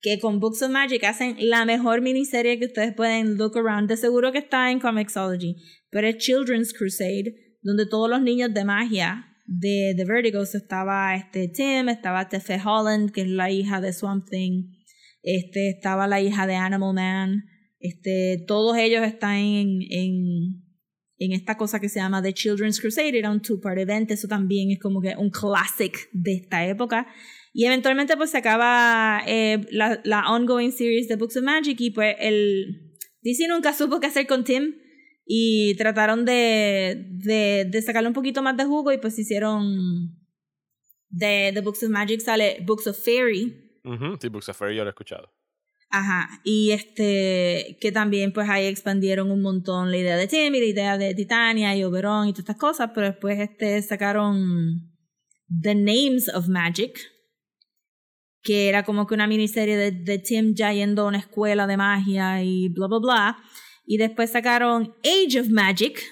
que con Books of Magic hacen la mejor miniserie que ustedes pueden look around. De seguro que está en Comixology, pero es Children's Crusade, donde todos los niños de magia de, de Vertigo, so estaba este Tim, estaba Tefe Holland, que es la hija de Swamp Thing, este, estaba la hija de Animal Man, este, todos ellos están en, en, en esta cosa que se llama The Children's Crusade, era un two-part event, eso también es como que un classic de esta época. Y eventualmente pues se acaba eh, la, la ongoing series de Books of Magic y pues el DC nunca supo qué hacer con Tim y trataron de, de, de sacarle un poquito más de jugo y pues hicieron de The Books of Magic sale Books of Fairy Ujú, Sí, Books of Fairy yo lo he escuchado. Ajá, y este, que también pues ahí expandieron un montón la idea de Tim y la idea de Titania y Oberon y todas estas cosas, pero después este sacaron The Names of Magic, que era como que una miniserie de, de Tim ya yendo a una escuela de magia y bla bla bla, y después sacaron Age of Magic,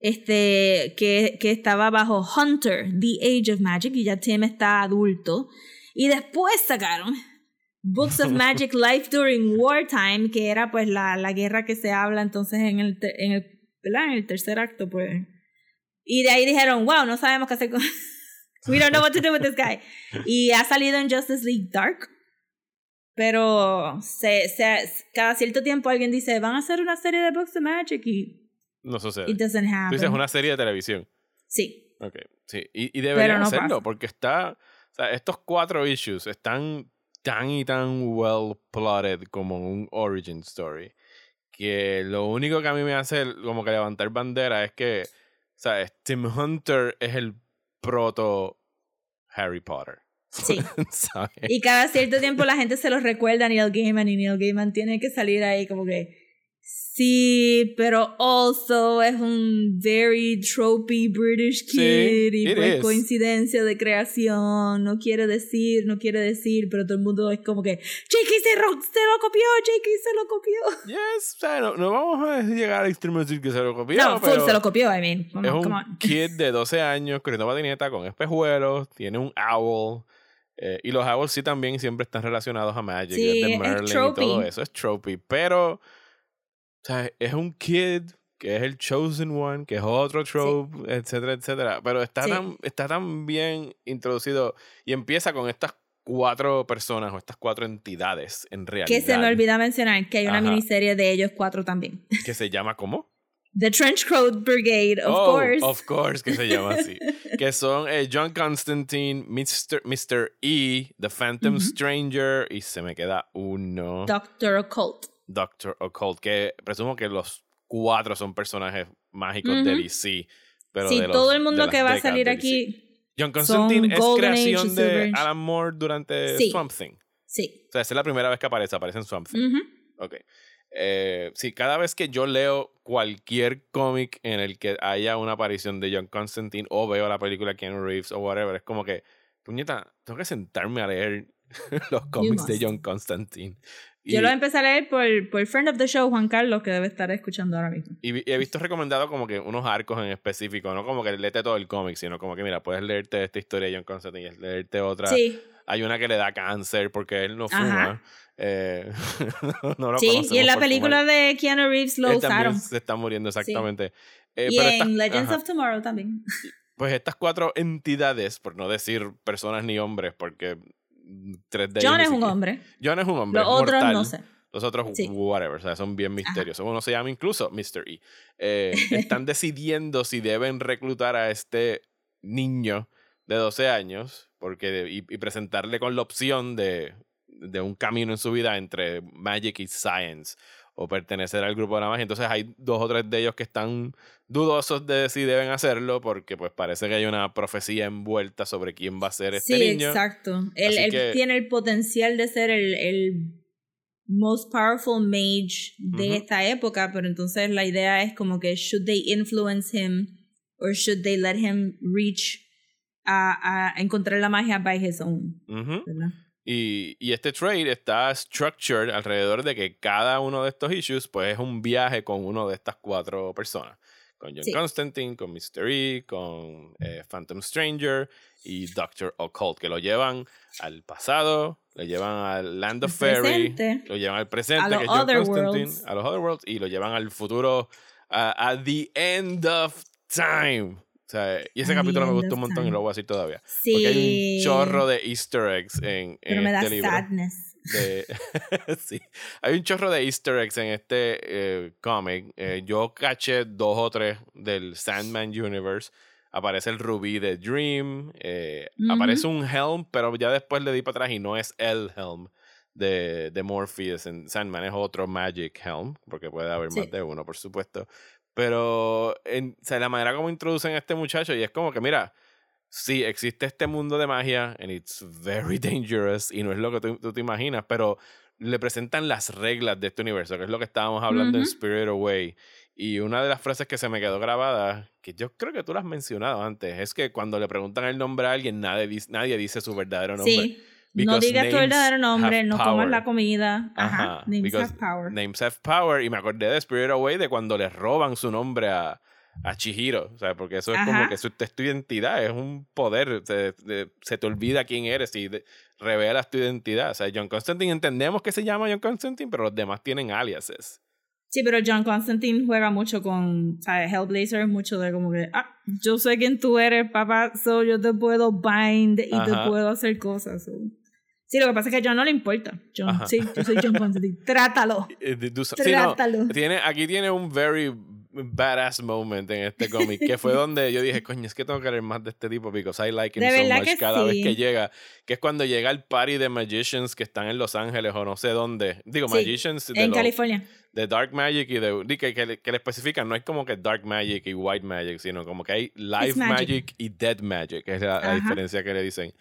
este, que, que estaba bajo Hunter, The Age of Magic, y ya Tim está adulto, y después sacaron Books of Magic Life During Wartime, que era pues la, la guerra que se habla entonces en el, en, el, en el tercer acto, pues. Y de ahí dijeron, wow, no sabemos qué hacer con... We don't know what to do with this guy. Y ha salido en Justice League Dark. Pero se, se, cada cierto tiempo alguien dice, van a hacer una serie de Books of Magic y No sucede. it doesn't Tú happen. dices una serie de televisión. Sí. Ok, sí. Y, y deberían no hacerlo pasa. porque está. O sea, estos cuatro issues están tan y tan well plotted como un origin story. Que lo único que a mí me hace como que levantar bandera es que. O sea, Tim Hunter es el proto Harry Potter. Sí. Y cada cierto tiempo la gente se los recuerda a Neil Gaiman y Neil Gaiman tiene que salir ahí como que sí, pero also es un very tropey British Sí, kid y it pues is. coincidencia de creación, no quiere decir, no quiere decir, pero todo el mundo es como que J.K. se, se lo copió, J.K. se lo copió. Yes, o sea, no, no vamos a llegar al extremo de decir que se lo copió. no, full se lo copió, I mean. Come es on, un come on. kid de 12 años corriendo patineta con espejuelos, tiene un owl. Eh, y los owls sí también siempre están relacionados a Magic, Sí, es Merlin y tropey. todo eso, es tropey. Pero, o sea, es un kid que es el chosen one, que es otro trope, etcétera, etcétera. Pero está, Sí. tan, está tan bien introducido y empieza con estas cuatro personas o estas cuatro entidades en realidad. Que se me olvida mencionar que hay una Ajá. miniserie de ellos cuatro también. Que se llama ¿cómo? The Trenchcoat Brigade, of oh, course. Of course, que se llama así. que son eh, John Constantine, Mr. Mr. E, The Phantom. Stranger, y se me queda uno, Doctor Occult. Doctor Occult, que presumo que los cuatro son personajes mágicos de. DC. Pero sí, de los- todo el mundo que va a salir aquí, John Constantine es Golden Age creación Silver de Age. Alan Moore durante Sí. Swamp Thing. sí. O sea, esa es la primera vez que aparece, aparece en Swamp Thing. Ujú. Ok. Eh, sí, cada vez que yo leo cualquier cómic en el que haya una aparición de John Constantine o veo la película Keanu Reeves o whatever, es como que, puñeta, tengo que sentarme a leer los cómics de. John Constantine. Y, Yo lo empecé a leer por, por friend of the show, Juan Carlos, que debe estar escuchando ahora mismo. y y he visto recomendado como que unos arcos en específico, no como que leerte todo el cómic, sino como que, mira, puedes leerte esta historia de John Constantine, y leerte otra. Sí, Hay una que le da cáncer porque él no Ajá. Eh, no lo sí. Y en la película de Keanu Reeves lo Él usaron. se está muriendo exactamente. Eh, Y pero en estas- Legends ajá. of Tomorrow también. Pues estas cuatro entidades, por no decir personas ni hombres, porque tres de ellos. John es un hombre. John es un hombre. Los otros no sé. Los otros, Sí. whatever, o sea, son bien misteriosos. Uno se llama incluso Mr. E. Eh, están decidiendo si deben reclutar a este niño de 12 años porque, y, y presentarle con la opción de, de un camino en su vida entre Magic y Science. o pertenecer al grupo de la magia. Entonces hay dos o tres de ellos que están dudosos de si deben hacerlo porque pues parece que hay una profecía envuelta sobre quién va a ser este sí, niño. exacto. Él, él que- tiene el potencial de ser el, el most powerful mage de esta época, pero entonces la idea es como que should they influence him or should they let him reach a, a encontrar la magia by his own. ¿verdad? Y, y este trade está structured alrededor de que cada uno de estos issues pues es un viaje con uno de estas cuatro personas. Con John Sí. Constantine, con Mystery, con eh, Phantom Stranger y Doctor Occult, que lo llevan al pasado, lo llevan al Land of Fairy, lo llevan al presente, a los que es John Other Constantine, Worlds. a los Other Worlds, y lo llevan al futuro, a, a the end of time. O sea, y ese capítulo me gustó un montón y lo voy a decir todavía. Sí. Porque hay un chorro de easter eggs en, en pero me da este libro. sadness. de- sí. Hay un chorro de easter eggs en este eh, cómic. Eh, yo caché dos o tres del Sandman Universe. Aparece el rubí de Dream. eh. Aparece un Helm, pero ya después le di para atrás y no es el Helm de, de Morpheus en Sandman. Es otro Magic Helm, porque puede haber Sí. más de uno, por supuesto. Pero en, o sea, la manera como introducen a este muchacho y es como que, mira, sí, existe este mundo de magia and it's very dangerous y no es lo que tú, tú te imaginas, pero le presentan las reglas de este universo, que es lo que estábamos hablando en Ujú. Spirit Away. Y una de las frases que se me quedó grabada, que yo creo que tú la has mencionado antes, es que cuando le preguntan el nombre a alguien, nadie, nadie dice su verdadero nombre. Sí. No digas tu verdadero nombre, no comas la comida. Ajá. Ajá, Names have power. Names have power. Y me acordé de Spirit Away de cuando le roban su nombre a, a Chihiro. O sea, porque eso es como que su, es tu identidad, es un poder. Se, de- se te olvida quién eres y de- revelas tu identidad. O sea, John Constantine entendemos que se llama John Constantine, pero los demás tienen aliases. Sí, pero John Constantine juega mucho con, ¿sabes? Hellblazer es mucho de como que, ah, yo sé quién tú eres, papá, so yo te puedo bind y Ajá. te puedo hacer cosas. so. Sí, lo que pasa es que a John no le importa. John, Ajá. sí, yo soy John Constantine. Trátalo. Eh, no, Trátalo. tiene, aquí tiene un very badass moment en este cómic, que fue donde yo dije, coño, es que tengo que leer más de este tipo, because I like him De so much cada vez sí. que llega, que es cuando llega el party de magicians que están en Los Ángeles o no sé dónde. Digo, Sí, magicians de, En los- California. de Dark Magic y de, que, que, le- que le especifican, no es como que Dark Magic y White Magic, sino como que hay Live magic. magic. y Dead Magic, que es la, la diferencia que le dicen.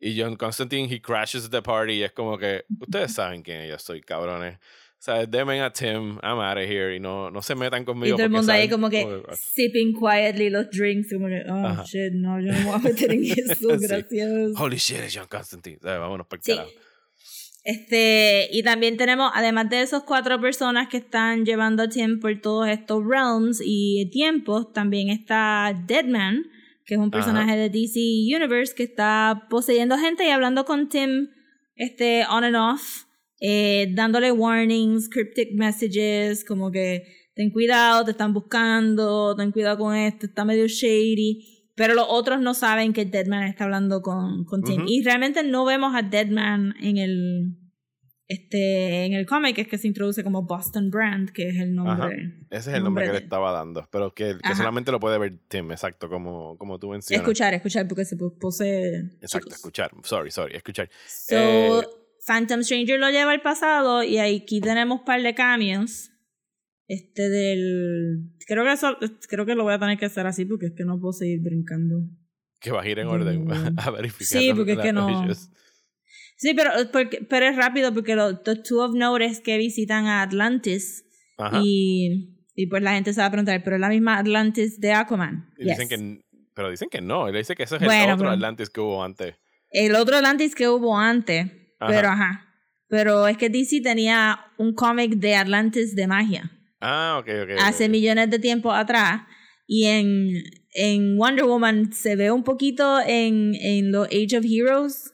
Y John Constantine, he crashes the party y es como que, ustedes saben quién yo soy, cabrones. O sea, demen a Tim, I'm out of here y no, no se metan Y conmigo. todo el mundo ahí como que Oh, sipping quietly los drinks. Como que, oh, Ajá. shit, no, yo no me voy a meter en eso, gracias. Holy shit, es John Constantine. O sea, vámonos para el Sí. carajo. Este, y también tenemos, además de esos cuatro personas que están llevando a Tim por todos estos realms y tiempos, también está Deadman, que es un personaje de DC Universe que está poseyendo gente y hablando con Tim este, on and off, eh, dándole warnings, cryptic messages, como que ten cuidado, te están buscando, ten cuidado con esto, está medio shady. Pero los otros no saben que Deadman está hablando con, con Tim. Y realmente no vemos a Deadman en el este en el cómic, es que se introduce como Boston Brand, que es el nombre. Ese es el nombre que le estaba dando, pero que, que Ajá. solamente lo puede ver Tim, exacto, como, como tú mencionas. Escuchar, escuchar, porque se posee. Exacto, escuchar. Sorry, sorry, escuchar. So, Eh, Phantom Stranger lo lleva al pasado y aquí tenemos un par de cambios. Este del. Creo que eso, creo que lo voy a tener que hacer así porque es que no puedo seguir brincando. Que vas a ir en Mm. orden a verificar. Sí, porque es que no-. Sí, pero, porque, pero es rápido porque los the two of note es que visitan a Atlantis Ajá. y, y pues la gente se va a preguntar, pero es la misma Atlantis de Aquaman. Y dicen Yes. que, n- pero dicen que no. Él dice que ese es el Bueno, otro pero- Atlantis que hubo antes. El otro Atlantis que hubo antes, Ajá. pero ajá. Pero es que DC tenía un cómic de Atlantis de magia Ah, ok, ok. hace millones de tiempo atrás. Y en, en Wonder Woman se ve un poquito en, en los Age of Heroes.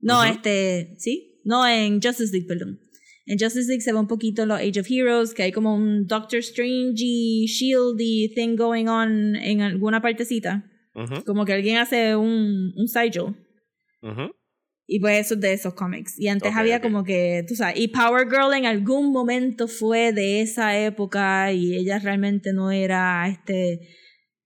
No, este, ¿sí? No, en Justice League, perdón. En Justice League se ve un poquito en los Age of Heroes, que hay como un Doctor Strange y Shield y thing going on en alguna partecita. Como que alguien hace un, un sigil. ujú. Y pues eso es de esos cómics. Y antes había como que, tú sabes, y Power Girl en algún momento fue de esa época y ella realmente no era este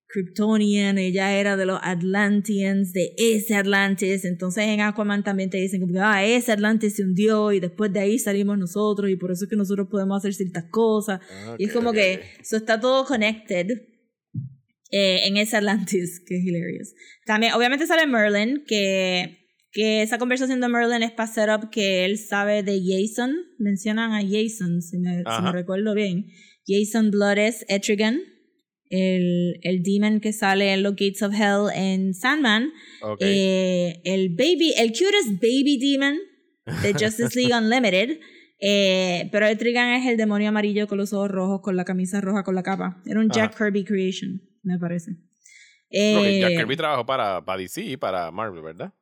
Kryptonian, ella era de los Atlanteans, de ese Atlantis. Entonces en Aquaman también te dicen que ah, ese Atlantis se hundió y después de ahí salimos nosotros y por eso es que nosotros podemos hacer ciertas cosas. y es como que eso está todo connected eh, en ese Atlantis, que es hilarious. También, obviamente sale Merlin, que, que esa conversación de Merlin es para setup que él sabe de Jason. Mencionan a Jason, si me, si Ajá. me recuerdo bien. Jason Blood es Etrigan, el, el demon que sale en los Gates of Hell en Sandman. Eh, el baby, el cutest baby demon de Justice League Unlimited. Eh, pero Etrigan es el demonio amarillo con los ojos rojos, con la camisa roja, con la capa. Era un Jack Kirby creation, me parece. Porque Eh, Jack Kirby trabajó para, para DC y para Marvel, ¿verdad?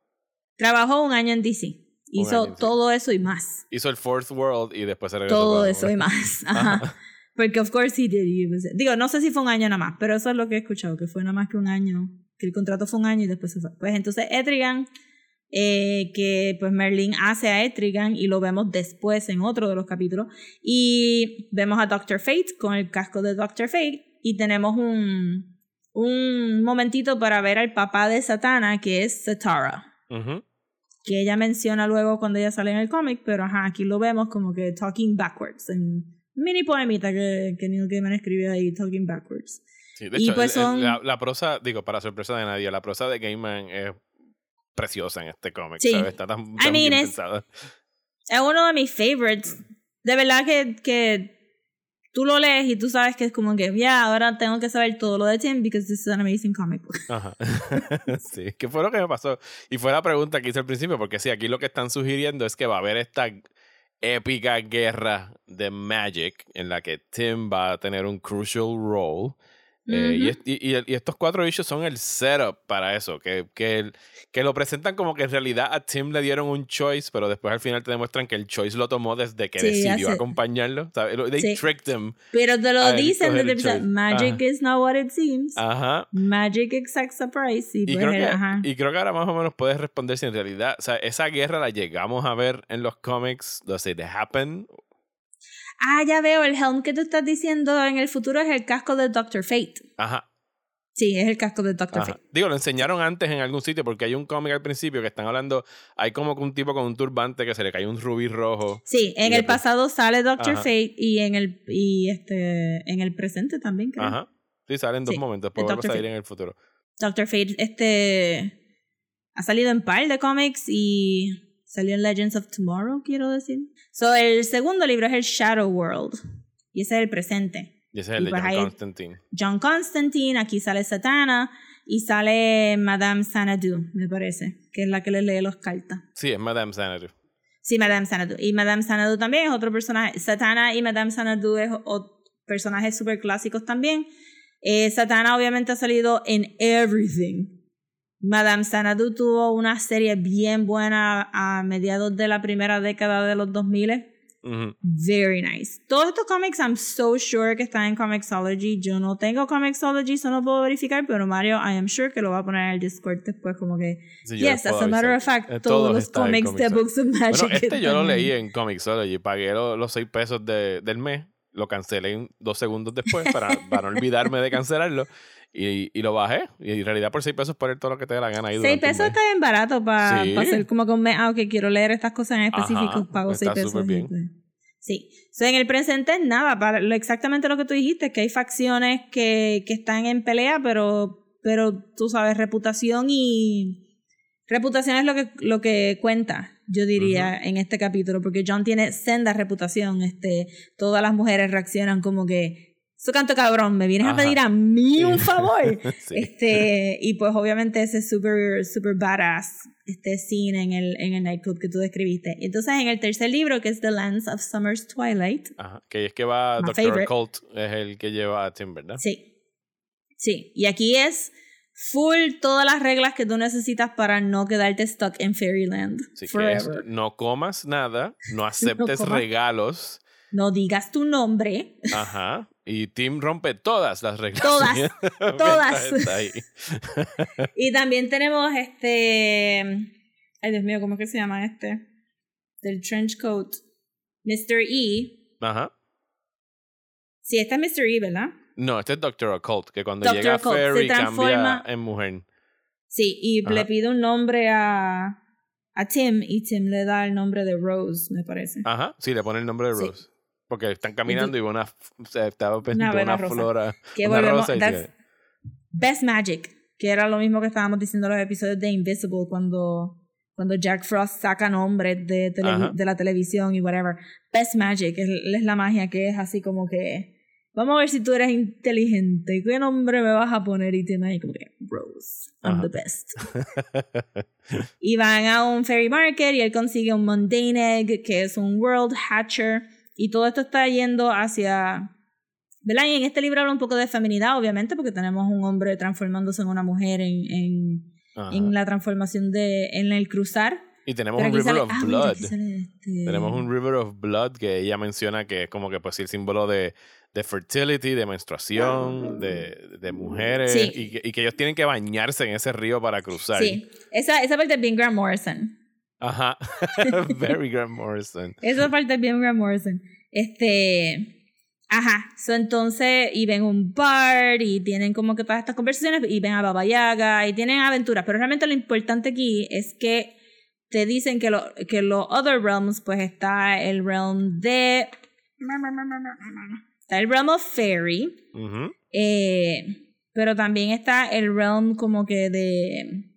Trabajó un año en DC. Hizo año todo eso y más. Hizo el Fourth World y después se regresó. Todo para- eso y más. Ajá. Porque, of course, he did. Digo, no sé si fue un año nada más, pero eso es lo que he escuchado, que fue nada más que un año, que el contrato fue un año y después se fue. Pues entonces, Etrigan, eh, que pues Merlin hace a Etrigan y lo vemos después en otro de los capítulos. Y vemos a Doctor Fate con el casco de Doctor Fate y tenemos un, un momentito para ver al papá de Satana, que es Satara Que ella menciona luego cuando ella sale en el cómic, pero ajá, aquí lo vemos como que talking backwards, en mini poemita que, que Neil Gaiman escribió ahí, talking backwards. Sí, de Y hecho, pues el- son- la, la prosa, digo, para sorpresa de nadie, la prosa de Gaiman es preciosa en este cómic, Sí. ¿sabes? Está tan, tan mean, bien es- pensada. Es uno de mis favorites. De verdad que, que tú lo lees y tú sabes que es como que, ya, ahora tengo que saber todo lo de Tim because this is an amazing comic book. Ajá. sí, que fue lo que me pasó. Y fue la pregunta que hice al principio, porque sí, aquí lo que están sugiriendo es que va a haber esta épica guerra de Magic en la que Tim va a tener un crucial role. Eh, y, estos cuatro issues son el setup para eso, que, que, que lo presentan como que en realidad a Tim le dieron un choice, pero después al final te demuestran que el choice lo tomó desde que Sí, decidió acompañarlo. ¿sabes? They Sí. tricked him. Pero te lo dicen desde el. Magic Ajá. is not what it seems. Ajá. Magic exacts a price. Y, pues, creo, que, ajá. y creo que ahora más o menos puedes responder si en realidad, o sea, esa guerra la llegamos a ver en los cómics, does it happen? Ah, ya veo, el helm que tú estás diciendo en el futuro es el casco de Doctor Fate. Ajá, Sí, es el casco de Doctor ajá. Fate. Digo, lo enseñaron antes en algún sitio porque hay un cómic al principio que están hablando, hay como un tipo con un turbante que se le cae un rubí rojo. Sí, en el después- pasado sale Doctor Ajá. Fate y en el y este en el presente también creo. Ajá. Sí, salen dos Sí, momentos, después vuelve a salir Fate. en el futuro. Doctor Fate este ha salido en par de cómics y salió en Legends of Tomorrow, quiero decir. So el segundo libro es el Shadow World y ese es el presente. Y ese es el Y de pues John Constantine. John Constantine, aquí sale Satana y sale Madame Xanadu, me parece, que es la que le lee las cartas. Sí, es Madame Xanadu. Sí, Madame Xanadu. Y Madame Xanadu también es otro personaje. Satana y Madame Xanadu es o- personajes super clásicos también. Eh, Satana obviamente ha salido en everything. Madame Xanadu tuvo una serie bien buena a mediados de la primera década de los 2000. Ujú. Very nice. Todos estos cómics, I'm so sure que están en Comixology. Yo no tengo Comixology, so no puedo verificar, pero Mario, I am sure que lo va a poner en el Discord después, como que. Sí, yes, as a matter of fact, Eh, todos los están en cómics de. Books of Magic. Bueno, este yo lo leí en- en Comixology. Pagué lo- los 6 pesos de- del mes. Lo cancelé en dos segundos después para, para no olvidarme de cancelarlo. Y, y lo bajé. Y en realidad por 6 pesos poner todo lo que te dé la gana ahí 6 durante un pesos está bien barato para Sí. hacer como que un mes. Ah, ok, quiero leer estas cosas en específico. pago 6 está pesos. súper bien. Sí. So, en el presente es nada, para lo, exactamente lo que tú dijiste, que hay facciones que, que están en pelea, pero, pero tú sabes, reputación y. Reputación es lo que, lo que cuenta, yo diría, en este capítulo, porque John tiene senda reputación. Este, todas las mujeres reaccionan como que. Eso canto cabrón, me vienes Ajá. a pedir a mí Sí. un favor. Sí. Este, y pues obviamente ese super, super badass este scene en el, en el nightclub que tú describiste. Entonces en el tercer libro, que es The Lands of Summer's Twilight, Ajá, Que es que va Doctor. Occult, es el que lleva a Tim, ¿verdad? sí, sí, y aquí es full todas las reglas que tú necesitas para no quedarte stuck en Fairyland Así que es, forever. no comas nada, no aceptes comas. regalos. No digas tu nombre. Ajá. Y Tim rompe todas las reglas. Todas, todas. está ahí. Y también tenemos este. Ay, Dios mío, ¿cómo es que se llama este? Del trench coat. Mr. E. Ajá. Sí, este es Mr. E, ¿verdad? No, este es Doctor Occult, que cuando llega Occult, se Fairy transforma- cambia en mujer. Sí, y Ajá. le pide un nombre a, a Tim y Tim le da el nombre de Rose, me parece. Ajá, sí, le pone el nombre de Sí. Porque están caminando y una, o sea, estaba Una una rosa. flora, que una rosa y Best Magic, que era lo mismo que estábamos diciendo en los episodios de Invisible cuando, cuando Jack Frost saca nombres de, tele- de la televisión y whatever. Best Magic es, es la magia que es así como que vamos a ver si tú eres inteligente, ¿qué nombre me vas a poner? Y tiene ahí como que Rose, I'm Ajá. the best. y van a un fairy market y él consigue un mundane egg que es un world hatcher y todo esto está yendo hacia ¿verdad? Y en este libro habla un poco de feminidad, obviamente, porque tenemos un hombre transformándose en una mujer en, en, en la transformación de, en el cruzar. Y tenemos Pero un River sale- of ah, Blood. este- Tenemos un River of Blood que ella menciona que es como que pues el símbolo de, de fertility, de menstruación, de, de mujeres Sí. y, que, y que ellos tienen que bañarse en ese río para cruzar. Sí, esa, esa parte es bien Grant Morrison. Ajá. Very Grant Morrison. Esa parte es bien Grant Morrison. Este. Ajá. So, entonces, y ven un bar y tienen como que todas estas conversaciones y ven a Baba Yaga y tienen aventuras. Pero realmente lo importante aquí es que te dicen que, lo, que los other realms, pues está el realm de. Está el realm of fairy. Eh, pero también está el realm como que de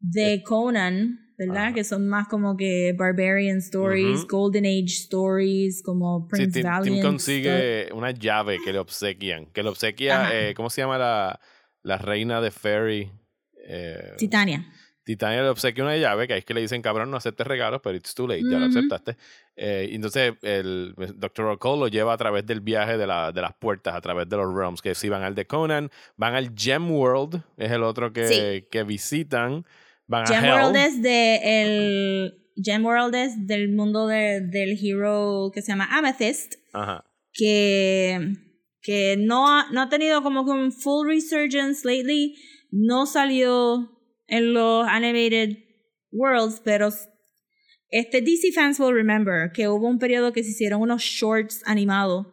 de Conan, ¿verdad? Ajá. Que son más como que barbarian stories. Golden Age stories, como Sí, Prince Tim, Tim Valiant. consigue una llave que le obsequian. Que le obsequia, eh, ¿cómo se llama la, la reina de Fairy? Eh. Titania. Titania le obsequia una llave, que ahí es que le dicen, cabrón, no aceptes regalos, pero it's too late, ya lo aceptaste. Eh, entonces el Dr. O'Connell lo lleva a través del viaje de, la, de las puertas, a través de los realms, que si van al de Conan, van al Gem World, es el otro que, Sí. que visitan, van a Gemworld Hell. es de el Gemworld es del mundo de- del hero que se llama Amethyst, Ajá. que que no ha, no ha tenido como que un full resurgence lately, no salió en los animated worlds, pero este DC fans will remember que hubo un periodo que se hicieron unos shorts animados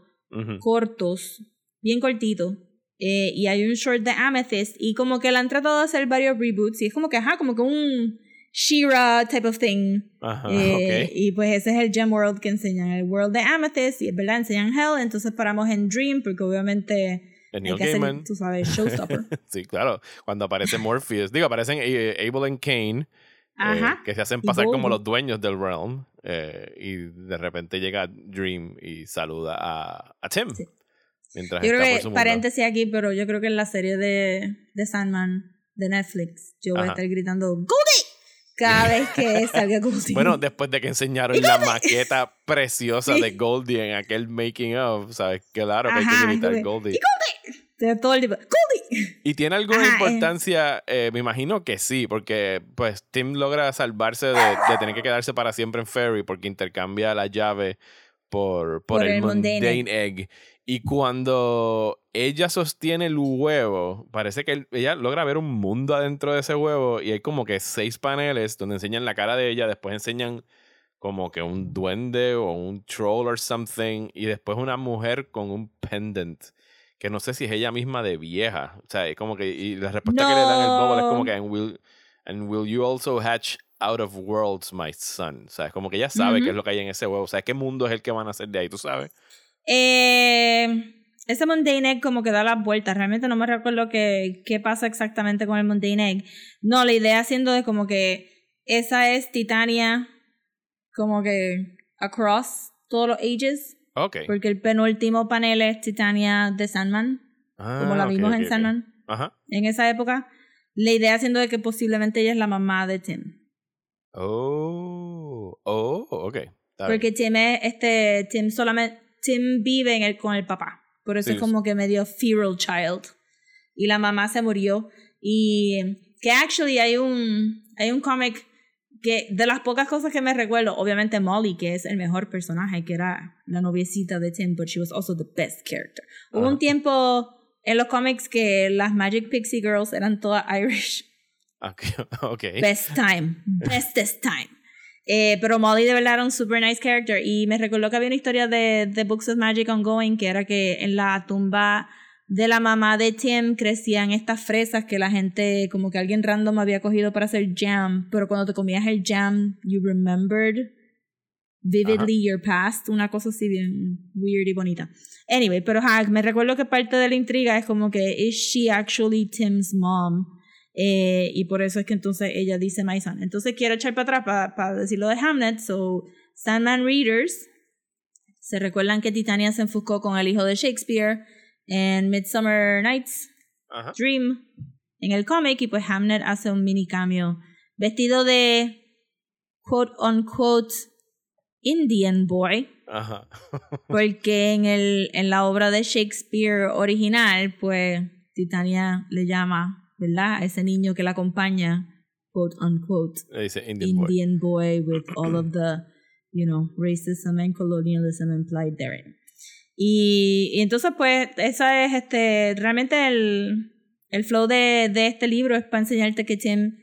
cortos, bien cortitos. Eh, y hay un short de Amethyst y como que le han tratado de hacer varios reboots y es como que, ajá, como que un She-Ra type of thing. Ajá, Eh, ok. Y pues ese es el Gem World que enseñan, el World de Amethyst, y es verdad, enseñan Hell, entonces paramos en Dream, porque obviamente El hay Neil que hacer, Gaiman. tú sabes, Showstopper. Sí, claro. Cuando aparece Morpheus. Digo, aparecen eh, Abel and Kane. eh, Ajá. que se hacen pasar como los dueños del realm. eh, y de repente llega Dream y saluda a, a Tim. Sí. Mientras Yo creo que, mundo. paréntesis aquí, pero yo creo que en la serie de, de Sandman de Netflix, yo voy a estar gritando ¡Goldie! cada vez que salga Goldie. Bueno, después de que enseñaron la maqueta preciosa Sí. de Goldie en aquel making of, ¿sabes? Claro que hay Ajá, que gritar que, Goldie. De todo el tipo, ¡Goldie! ¿Y tiene alguna Ajá, eh. importancia? Eh, me imagino que sí, porque pues Tim logra salvarse de, de tener que quedarse para siempre en Ferry porque intercambia la llave por, por, Por el, el Mundane Mundane Egg. Y cuando ella sostiene el huevo, parece que él- ella logra ver un mundo adentro de ese huevo y hay como que seis paneles donde enseñan la cara de ella, después enseñan como que un duende o un troll or something y después una mujer con un pendant que no sé si es ella misma de vieja, o sea, es como que y la respuesta que le dan el bobo es como No. que and will, and will you also hatch out of worlds my son, o sea, es como que ella sabe qué Ujú. es lo que hay en ese huevo, o sea, qué mundo es el que van a hacer de ahí, tú sabes. Eh, ese Mundane Egg como que da las vueltas. Realmente no me recuerdo qué, qué pasa exactamente con el Mundane Egg. No, la idea siendo de como que esa es Titania como que across todos los ages. Ok. Porque el penúltimo panel es Titania de Sandman, como Ah, la ok, vimos ok, en. Sandman Ajá. en esa época. La idea siendo de que posiblemente ella es la mamá de Tim. Oh, oh, ok. Porque Tim es, este, Tim solamente, Tim vive en el, con el papá. Por eso Sí, es como que medio feral child. Y la mamá se murió. Y que actually hay un, hay un cómic que de las pocas cosas que me recuerdo, obviamente Molly, que es el mejor personaje, que era la noviecita de Tim, but she was also the best character. Hubo Ajá. un tiempo en los cómics que las Magic Pixie Girls eran todas Irish. Ok, ok. Best time. Bestest time. Eh, pero Molly de verdad era un super nice character. Y me recordó que había una historia de, de Books of Magic Ongoing que era que en la tumba de la mamá de Tim crecían estas fresas que la gente, como que alguien random había cogido para hacer jam, pero cuando te comías el jam, you remembered vividly your past, una cosa así bien weird y bonita. Anyway, pero ja, me recuerdo que parte de la intriga es como que, ¿is she actually Tim's mom? Eh, y por eso es que entonces ella dice my son. Entonces quiero echar para atrás para decirlo de Hamlet. So, Sandman Readers se recuerdan que Titania se enfocó con el hijo de Shakespeare en Midsummer Nights Ajá. Dream en el cómic y pues Hamlet hace un mini cameo vestido de quote unquote Indian boy Ajá. porque en el en la obra de Shakespeare original pues Titania le llama ¿verdad? a ese niño que la acompaña quote unquote dice Indian, boy. Indian boy with all of the, you know, racism and colonialism implied therein. Y, y entonces, pues, esa es este, realmente el, el flow de, de este libro es para enseñarte que Tim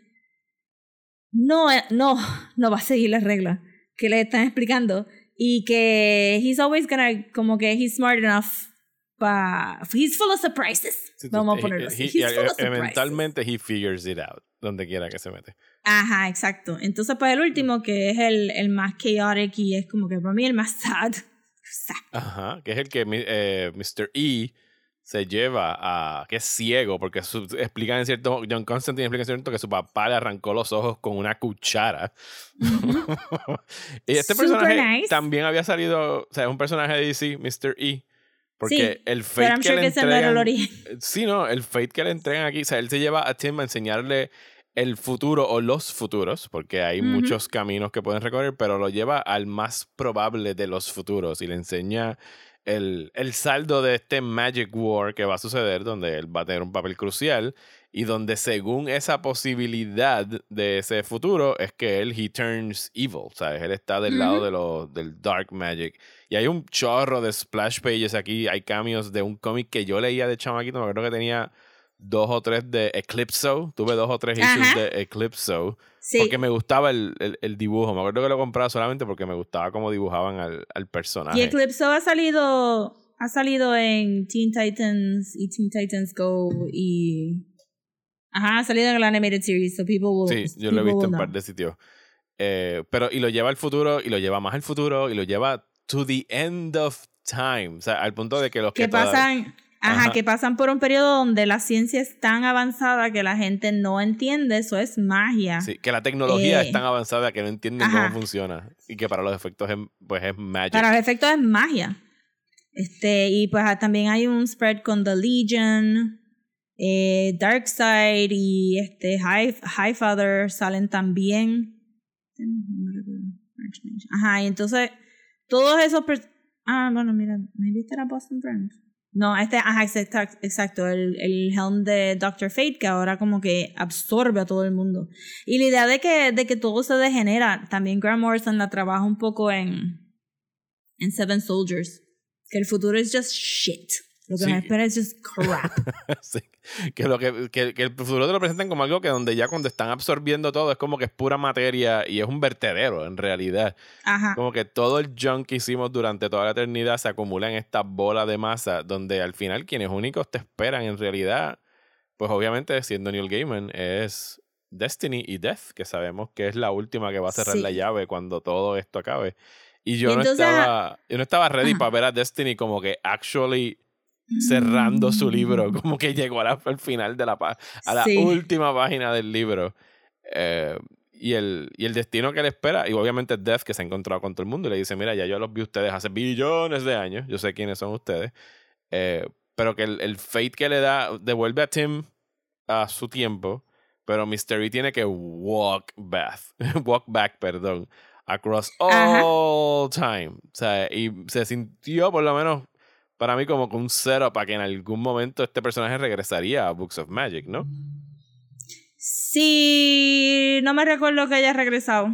no, no, no va a seguir las reglas que le están explicando y que he's always gonna, como que he's smart enough pa, he's full of surprises. Sí, Vamos a he- ponerlo así. he- He's full of surprises. eventualmente he figures it out, donde quiera que se mete. Ajá, exacto. Entonces, pues el último, que es el, el más chaotic y es como que para mí el más sad. Sad. Ajá, que es el que eh, Mr. E se lleva a. que es ciego, porque su, explican en cierto. John Constantine explica en cierto que su papá le arrancó los ojos con una cuchara. y este Super personaje nice. también había salido. O sea, es un personaje de DC, Mr. E. Porque Sí, el Pero fate I'm que sure le que el entregan. Sí, no, el fate que le entregan aquí, o sea, él se lleva a Tim a enseñarle el futuro o los futuros, porque hay Ujú. muchos caminos que pueden recorrer, pero lo lleva al más probable de los futuros y le enseña el, el saldo de este Magic War que va a suceder, donde él va a tener un papel crucial y donde según esa posibilidad de ese futuro es que él he turns evil, ¿sabes? Él está del lado Ujú. de lo, del dark magic. Y hay un chorro de splash pages aquí, hay cambios de un cómic que yo leía de chamaquito, me acuerdo que tenía dos o tres de Eclipso, tuve dos o tres issues de Eclipso, Sí. porque me gustaba el, el, el dibujo, me acuerdo que lo compraba solamente porque me gustaba cómo dibujaban al, al personaje. Y Eclipso ha salido, ha salido en Teen Titans y Teen Titans Go y... Ajá, ha salido en la animated series, so people will... Sí, yo lo he visto en un par de sitios. Eh, pero, y lo lleva al futuro, y lo lleva más al futuro, y lo lleva to the end of time. O sea, al punto de que los que, que pasan, ajá, Ajá. que pasan por un periodo donde la ciencia es tan avanzada que la gente no entiende, eso es magia. Sí, que la tecnología Eh, es tan avanzada que no entienden ajá. cómo funciona. Y que para los efectos es, pues es magic. Para los efectos es magia. Este, y pues ah, también hay un spread con The Legion, eh, Darkseid y este High, Highfather salen también. Ajá, y entonces todos esos Ah, bueno, mira, maybe este era Boston Brand. No, este, ajá, exacto, exacto el, el helm de Doctor Fate que ahora como que absorbe a todo el mundo. Y la idea de que, de que todo se degenera, también Grant Morrison la trabaja un poco en, en Seven Soldiers. Que el futuro es just shit. Lo que Sí. nos espera es just crap. Sí, que, lo que, que, que el futuro te lo presentan como algo que donde ya cuando están absorbiendo todo es como que es pura materia y es un vertedero en realidad. Ajá. Como que todo el junk que hicimos durante toda la eternidad se acumula en esta bola de masa donde al final quienes únicos te esperan en realidad, pues obviamente siendo Neil Gaiman es Destiny y Death, que sabemos que es la última que va a cerrar Sí. la llave cuando todo esto acabe. Y yo Y no entonces- estaba yo no estaba ready Ajá. para ver a Destiny como que actually cerrando su libro, como que llegó a la- al final de la a la Sí. última página del libro. Eh, y, el, y el destino que le espera, y obviamente Death que se ha encontrado con todo el mundo y le dice, mira, ya yo los vi ustedes hace billones de años, yo sé quiénes son ustedes, Eh, pero que el, el fate que le da devuelve a Tim a su tiempo, pero Mystery tiene que walk back, walk back, perdón, across Ajá. all time. O sea, y se sintió por lo menos para mí como que un cero para que en algún momento este personaje regresaría a Books of Magic, ¿no? Sí, no me recuerdo que haya regresado.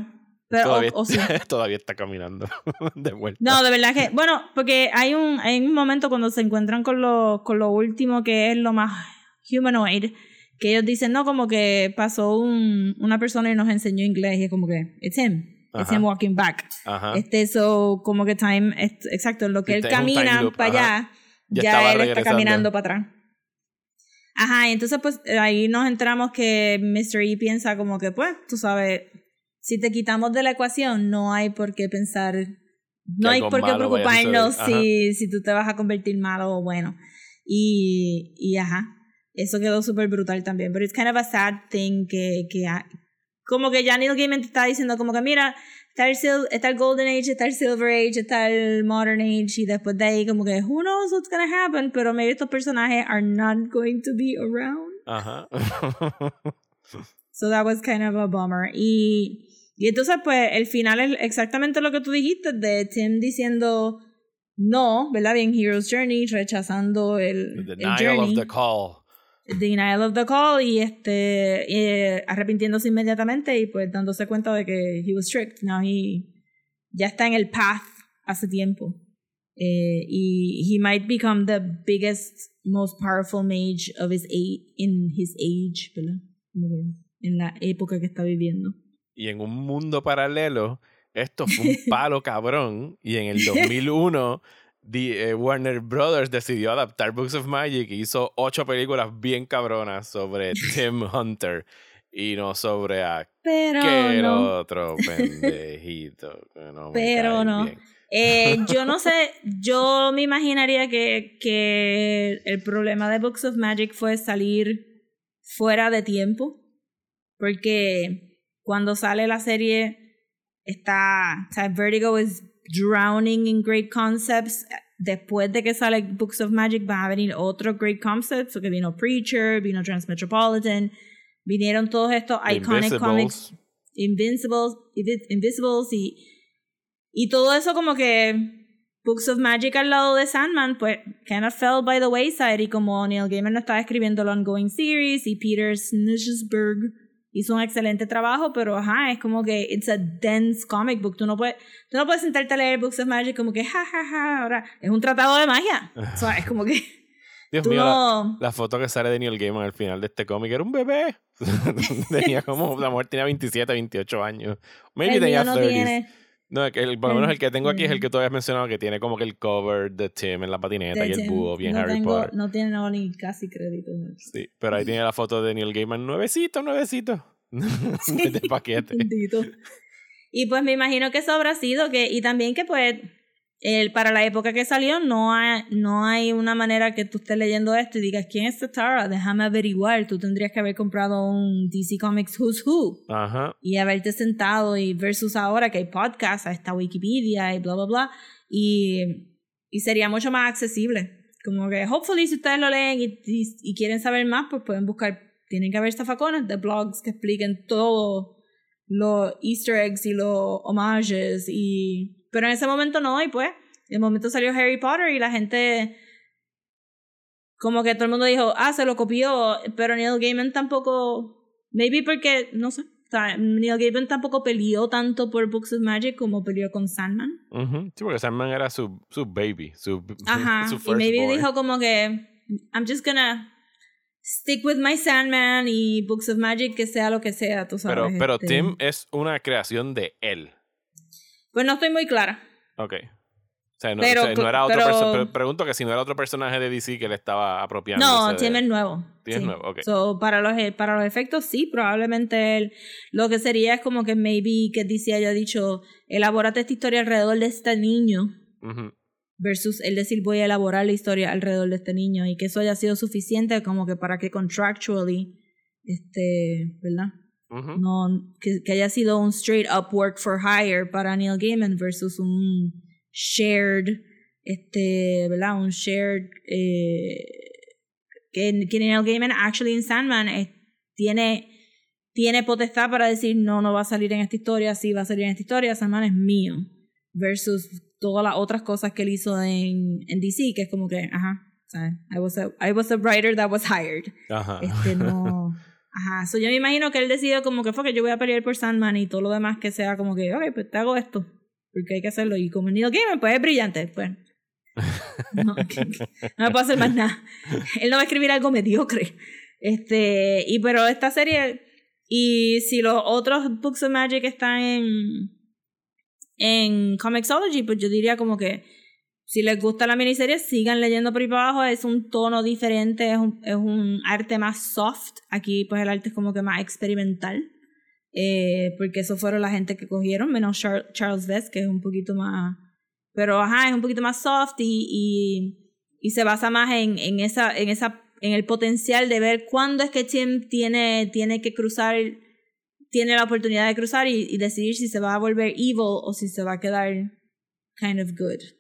Pero, o- todavía, o sí. todavía está caminando de vuelta. No, de verdad que, bueno, porque hay un, hay un momento cuando se encuentran con lo, con lo último que es lo más humanoid, que ellos dicen, no, como que pasó un, una persona y nos enseñó inglés y es como que, it's him, Ajá. him walking back. Ajá. Este, so, como que time, es- exacto, lo que Sí, él camina para allá, Ya ya, él está regresando. caminando para atrás. Ajá, y entonces pues ahí nos enteramos que Mr. E piensa como que pues, tú sabes, si te quitamos de la ecuación, no hay por qué pensar, no hay por qué preocuparnos si, si tú te vas a convertir malo o bueno. Y, y ajá, eso quedó súper brutal también. Pero es kind of a sad thing que, que como que ya Neil Gaiman te está diciendo como que mira, está el, sil- está el Golden Age, está el Silver Age, está el Modern Age y después de ahí como que who knows what's gonna happen, pero maybe estos personajes are not going to be around. Ajá. So that was kind of a bummer. Y, y entonces, pues, el final es exactamente lo que tú dijiste, de Tim diciendo no, ¿verdad? En Hero's Journey, rechazando el, The el denial journey, of the call. The denial of the call, y este, eh, arrepintiéndose inmediatamente y pues dándose cuenta de que he was tricked. Now he ya está en el path hace tiempo. Eh, y he might become the biggest, most powerful mage of his age, in his age, ¿verdad? En la época que está viviendo. Y en un mundo paralelo, esto fue un palo cabrón. Y en el 2001, the, eh, Warner Brothers decidió adaptar Books of Magic y hizo ocho películas bien cabronas sobre Tim Hunter. Y no sobre aquel no. otro pendejito. que no Pero no. Eh, yo no sé, yo me imaginaría que, que el problema de Books of Magic fue salir fuera de tiempo. Porque cuando sale la serie, está. O sea, Vertigo is drowning in great concepts. Después de que sale Books of Magic, van a venir otros great concepts. Porque vino Preacher, vino Transmetropolitan, vinieron todos estos iconic comics. Invincibles, Invi- Invisibles y, y todo eso como que Books of Magic al lado de Sandman, pues kind of fell by the wayside y como Neil Gaiman no estaba escribiendo el ongoing series y Peter Snitsberg hizo un excelente trabajo, pero ajá, es como que it's a dense comic book, tú no puedes, tú no puedes sentarte a leer Books of Magic como que ja ja ja, ahora es un tratado de magia, o sea, es como que Dios mío, la, no... la foto que sale de Neil Gaiman al final de este cómic era un bebé. tenía como, la mujer tenía 27, 28 años. Maybe tenía no 30s. tiene... No, es que el- por lo menos el que tengo aquí es el que tú habías mencionado que tiene como que el cover de Tim en la patineta y el búho bien no Harry tengo- Potter. No tiene no, ni casi crédito. no. Sí, pero ahí tiene la foto de Neil Gaiman nuevecito, nuevecito. de paquete. Y pues me imagino que eso habrá sido que, y también que pues, el, para la época que salió, no hay, no hay una manera que tú estés leyendo esto y digas, ¿quién es Tara? Déjame averiguar. Tú tendrías que haber comprado un DC Comics Who's Who Ajá. y haberte sentado y versus ahora que hay podcasts, está Wikipedia y bla, bla, bla. Y, y sería mucho más accesible. Como que, hopefully, si ustedes lo leen y, y, y quieren saber más, pues pueden buscar, tienen que haber zafacones de blogs que expliquen todo los easter eggs y los homages y pero en ese momento no y pues en el momento salió Harry Potter y la gente como que todo el mundo dijo ah se lo copió pero Neil Gaiman tampoco maybe porque no sé o sea, Neil Gaiman tampoco peleó tanto por Books of Magic como peleó con Sandman ujú. Sí, porque Sandman era su, su baby, su, ajá su y first maybe boy. dijo como que I'm just gonna stick with my Sandman y Books of Magic que sea lo que sea tú sabes Pero, pero este. Tim es una creación de él. Pues no estoy muy clara Ok. O sea, no, Pero- o sea, no era otro pero- pregunto que si no era otro personaje de DC que le estaba apropiando. No, Tim es nuevo. Es sí. nuevo, ok. So, para, los, e- para los efectos, sí, probablemente él. Lo que sería es como que maybe que DC haya dicho, elabórate esta historia alrededor de este niño, versus él decir, voy a elaborar la historia alrededor de este niño, y que eso haya sido suficiente como que para que contractually, este, ¿verdad? No, que, que haya sido un straight up work for hire para Neil Gaiman versus un shared, este, ¿verdad? Un shared, eh, que, que Neil Gaiman actually en Sandman eh, tiene, tiene potestad para decir, no, no va a salir en esta historia, sí va a salir en esta historia, Sandman es mío, versus todas las otras cosas que él hizo en, en DC, que es como que, ajá. I was a, I was a writer that was hired. Ajá. Este no. Ajá, so yo me imagino que él decidió como que fue que yo voy a pelear por Sandman y todo lo demás que sea como que, ok, pues te hago esto, porque hay que hacerlo. Y como Neil Gaiman, pues es brillante, pues. No, me puedo hacer más nada. Él no va a escribir algo mediocre. Este, y pero esta serie, y si los otros Books of Magic están en, en Comixology, pues yo diría como que si les gusta la miniserie, sigan leyendo por ahí para abajo. Es un tono diferente, es un, es un arte más soft. Aquí, pues, el arte es como que más experimental. Eh, porque eso fueron la gente que cogieron, menos Char- Charles Vest, que es un poquito más. Pero, ajá, es un poquito más soft y, y, y se basa más en, en, esa, en, esa, en el potencial de ver cuándo es que Tim tiene, tiene que cruzar, tiene la oportunidad de cruzar y, y decidir si se va a volver evil o si se va a quedar kind of good.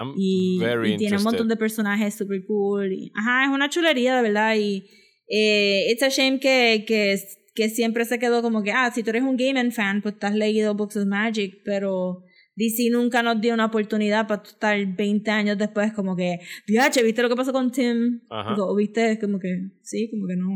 I'm Y, very y tiene un montón de personajes super cool. y- ajá, es una chulería, de verdad. Y eh, it's a shame que, que, que siempre se quedó como que, ah, si tú eres un gaming fan, pues has leído Books of Magic, pero DC nunca nos dio una oportunidad para estar 20 años después como que, diache, ¿viste lo que pasó con Tim? Ajá. O viste, como que, sí, como que no...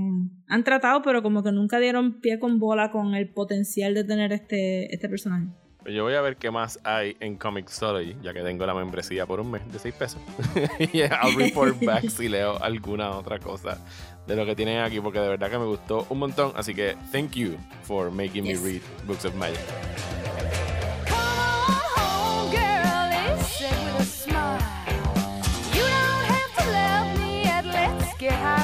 Han tratado, pero como que nunca dieron pie con bola con el potencial de tener este, este personaje. Yo voy a ver qué más hay en Comixology, ya que tengo la membresía por un mes de 6 pesos. y I'll report back si leo alguna otra cosa de lo que tienen aquí, porque de verdad que me gustó un montón. Así que thank you for making Yes. me read Books of Magic. Come on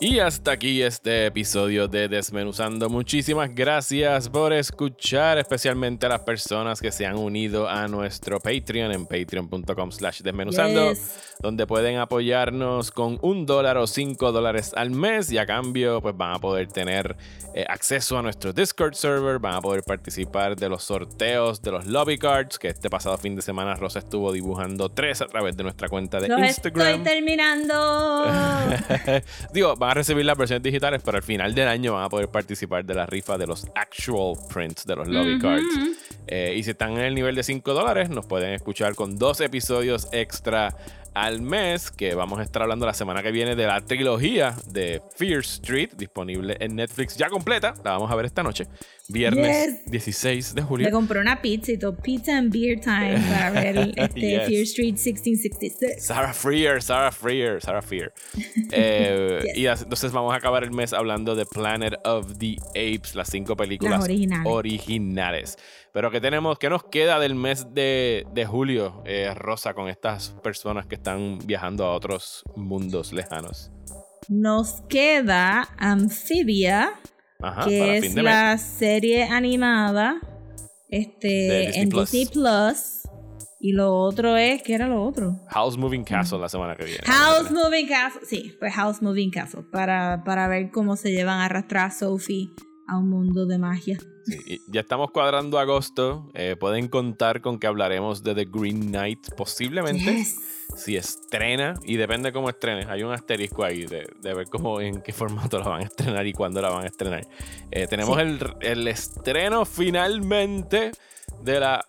Y hasta aquí este episodio de Desmenuzando. Muchísimas gracias por escuchar, especialmente a las personas que se han unido a nuestro Patreon en patreon.com slash desmenuzando, Yes. donde pueden apoyarnos con un dólar o cinco dólares al mes y a cambio pues van a poder tener eh, acceso a nuestro Discord server, van a poder participar de los sorteos de los lobby cards, que este pasado fin de semana Rosa estuvo dibujando tres a través de nuestra cuenta de Los Instagram. estoy terminando. Digo, van a recibir las versiones digitales, pero al final del año van a poder participar de la rifa de los actual prints de los lobby cards. Eh, y si están en el nivel de 5 dólares, nos pueden escuchar con dos episodios extra al mes, que vamos a estar hablando la semana que viene de la trilogía de Fear Street, disponible en Netflix ya completa. La vamos a ver esta noche, viernes Yes. 16 de julio. compré una pizza y todo, pizza and beer time para ver este Yes. Fear Street 1666. Sarah Freer, Sarah Freer, Sarah Freer. Eh, Yes. Y entonces vamos a acabar el mes hablando de Planet of the Apes, las cinco películas Las originales. originales. Pero ¿qué tenemos? ¿Qué nos queda del mes de, de julio, eh, Rosa, con estas personas que están viajando a otros mundos lejanos? Nos queda Amphibia, Ajá, que es de la mes. serie animada De este, Disney en Plus. Disney Plus. Y lo otro es, ¿qué era lo otro? House Moving Castle la semana que viene. House Moving Castle. Sí, pues House Moving Castle. Para, para ver cómo se llevan a arrastrar a Sophie a un mundo de magia. Sí, ya estamos cuadrando agosto. Eh, pueden contar con que hablaremos de The Green Knight posiblemente. Yes. si estrena, y depende cómo estrene, hay un asterisco ahí de, de ver cómo, en qué formato la van a estrenar y cuándo la van a estrenar. Eh, tenemos Sí. el, el estreno finalmente de la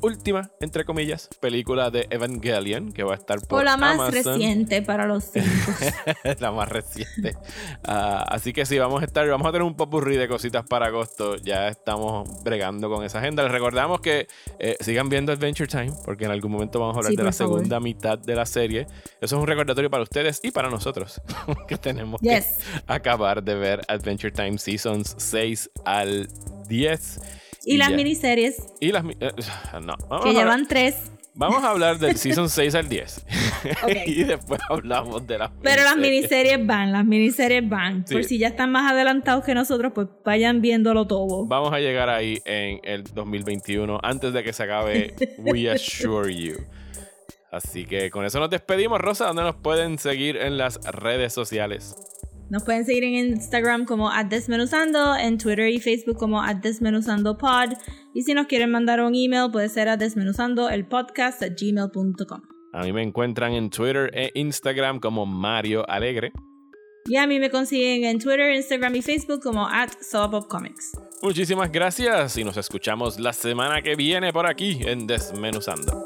última, entre comillas, película de Evangelion, que va a estar por O la más Amazon. reciente para los cinco. la más reciente. Ah, así que sí, vamos a estar, vamos a tener un popurrí de cositas para agosto. Ya estamos bregando con esa agenda. Les recordamos que eh, sigan viendo Adventure Time, porque en algún momento vamos a hablar Sí, de la favor. segunda mitad de la serie. Eso es un recordatorio para ustedes y para nosotros, que tenemos Yes. que acabar de ver Adventure Time Seasons 6 al 10. Y las ya. miniseries, Y las... eh, no, vamos que llevan tres. Vamos a hablar del Season 6 al 10. Ok. y después hablamos de las Pero las miniseries. miniseries van, las miniseries van. Sí. Por si ya están más adelantados que nosotros, pues vayan viéndolo todo. Vamos a llegar ahí en el 2021 antes de que se acabe We Assure You. Así que con eso nos despedimos, Rosa. ¿Dónde nos pueden seguir en las redes sociales? Nos pueden seguir en Instagram como Desmenuzando, en Twitter y Facebook como @desmenuzandopod y si nos quieren mandar un email puede ser a gmail.com. A mí me encuentran en Twitter e Instagram como Mario Alegre. Y a mí me consiguen en Twitter, Instagram y Facebook como at Comics. Muchísimas gracias y nos escuchamos la semana que viene por aquí en Desmenuzando.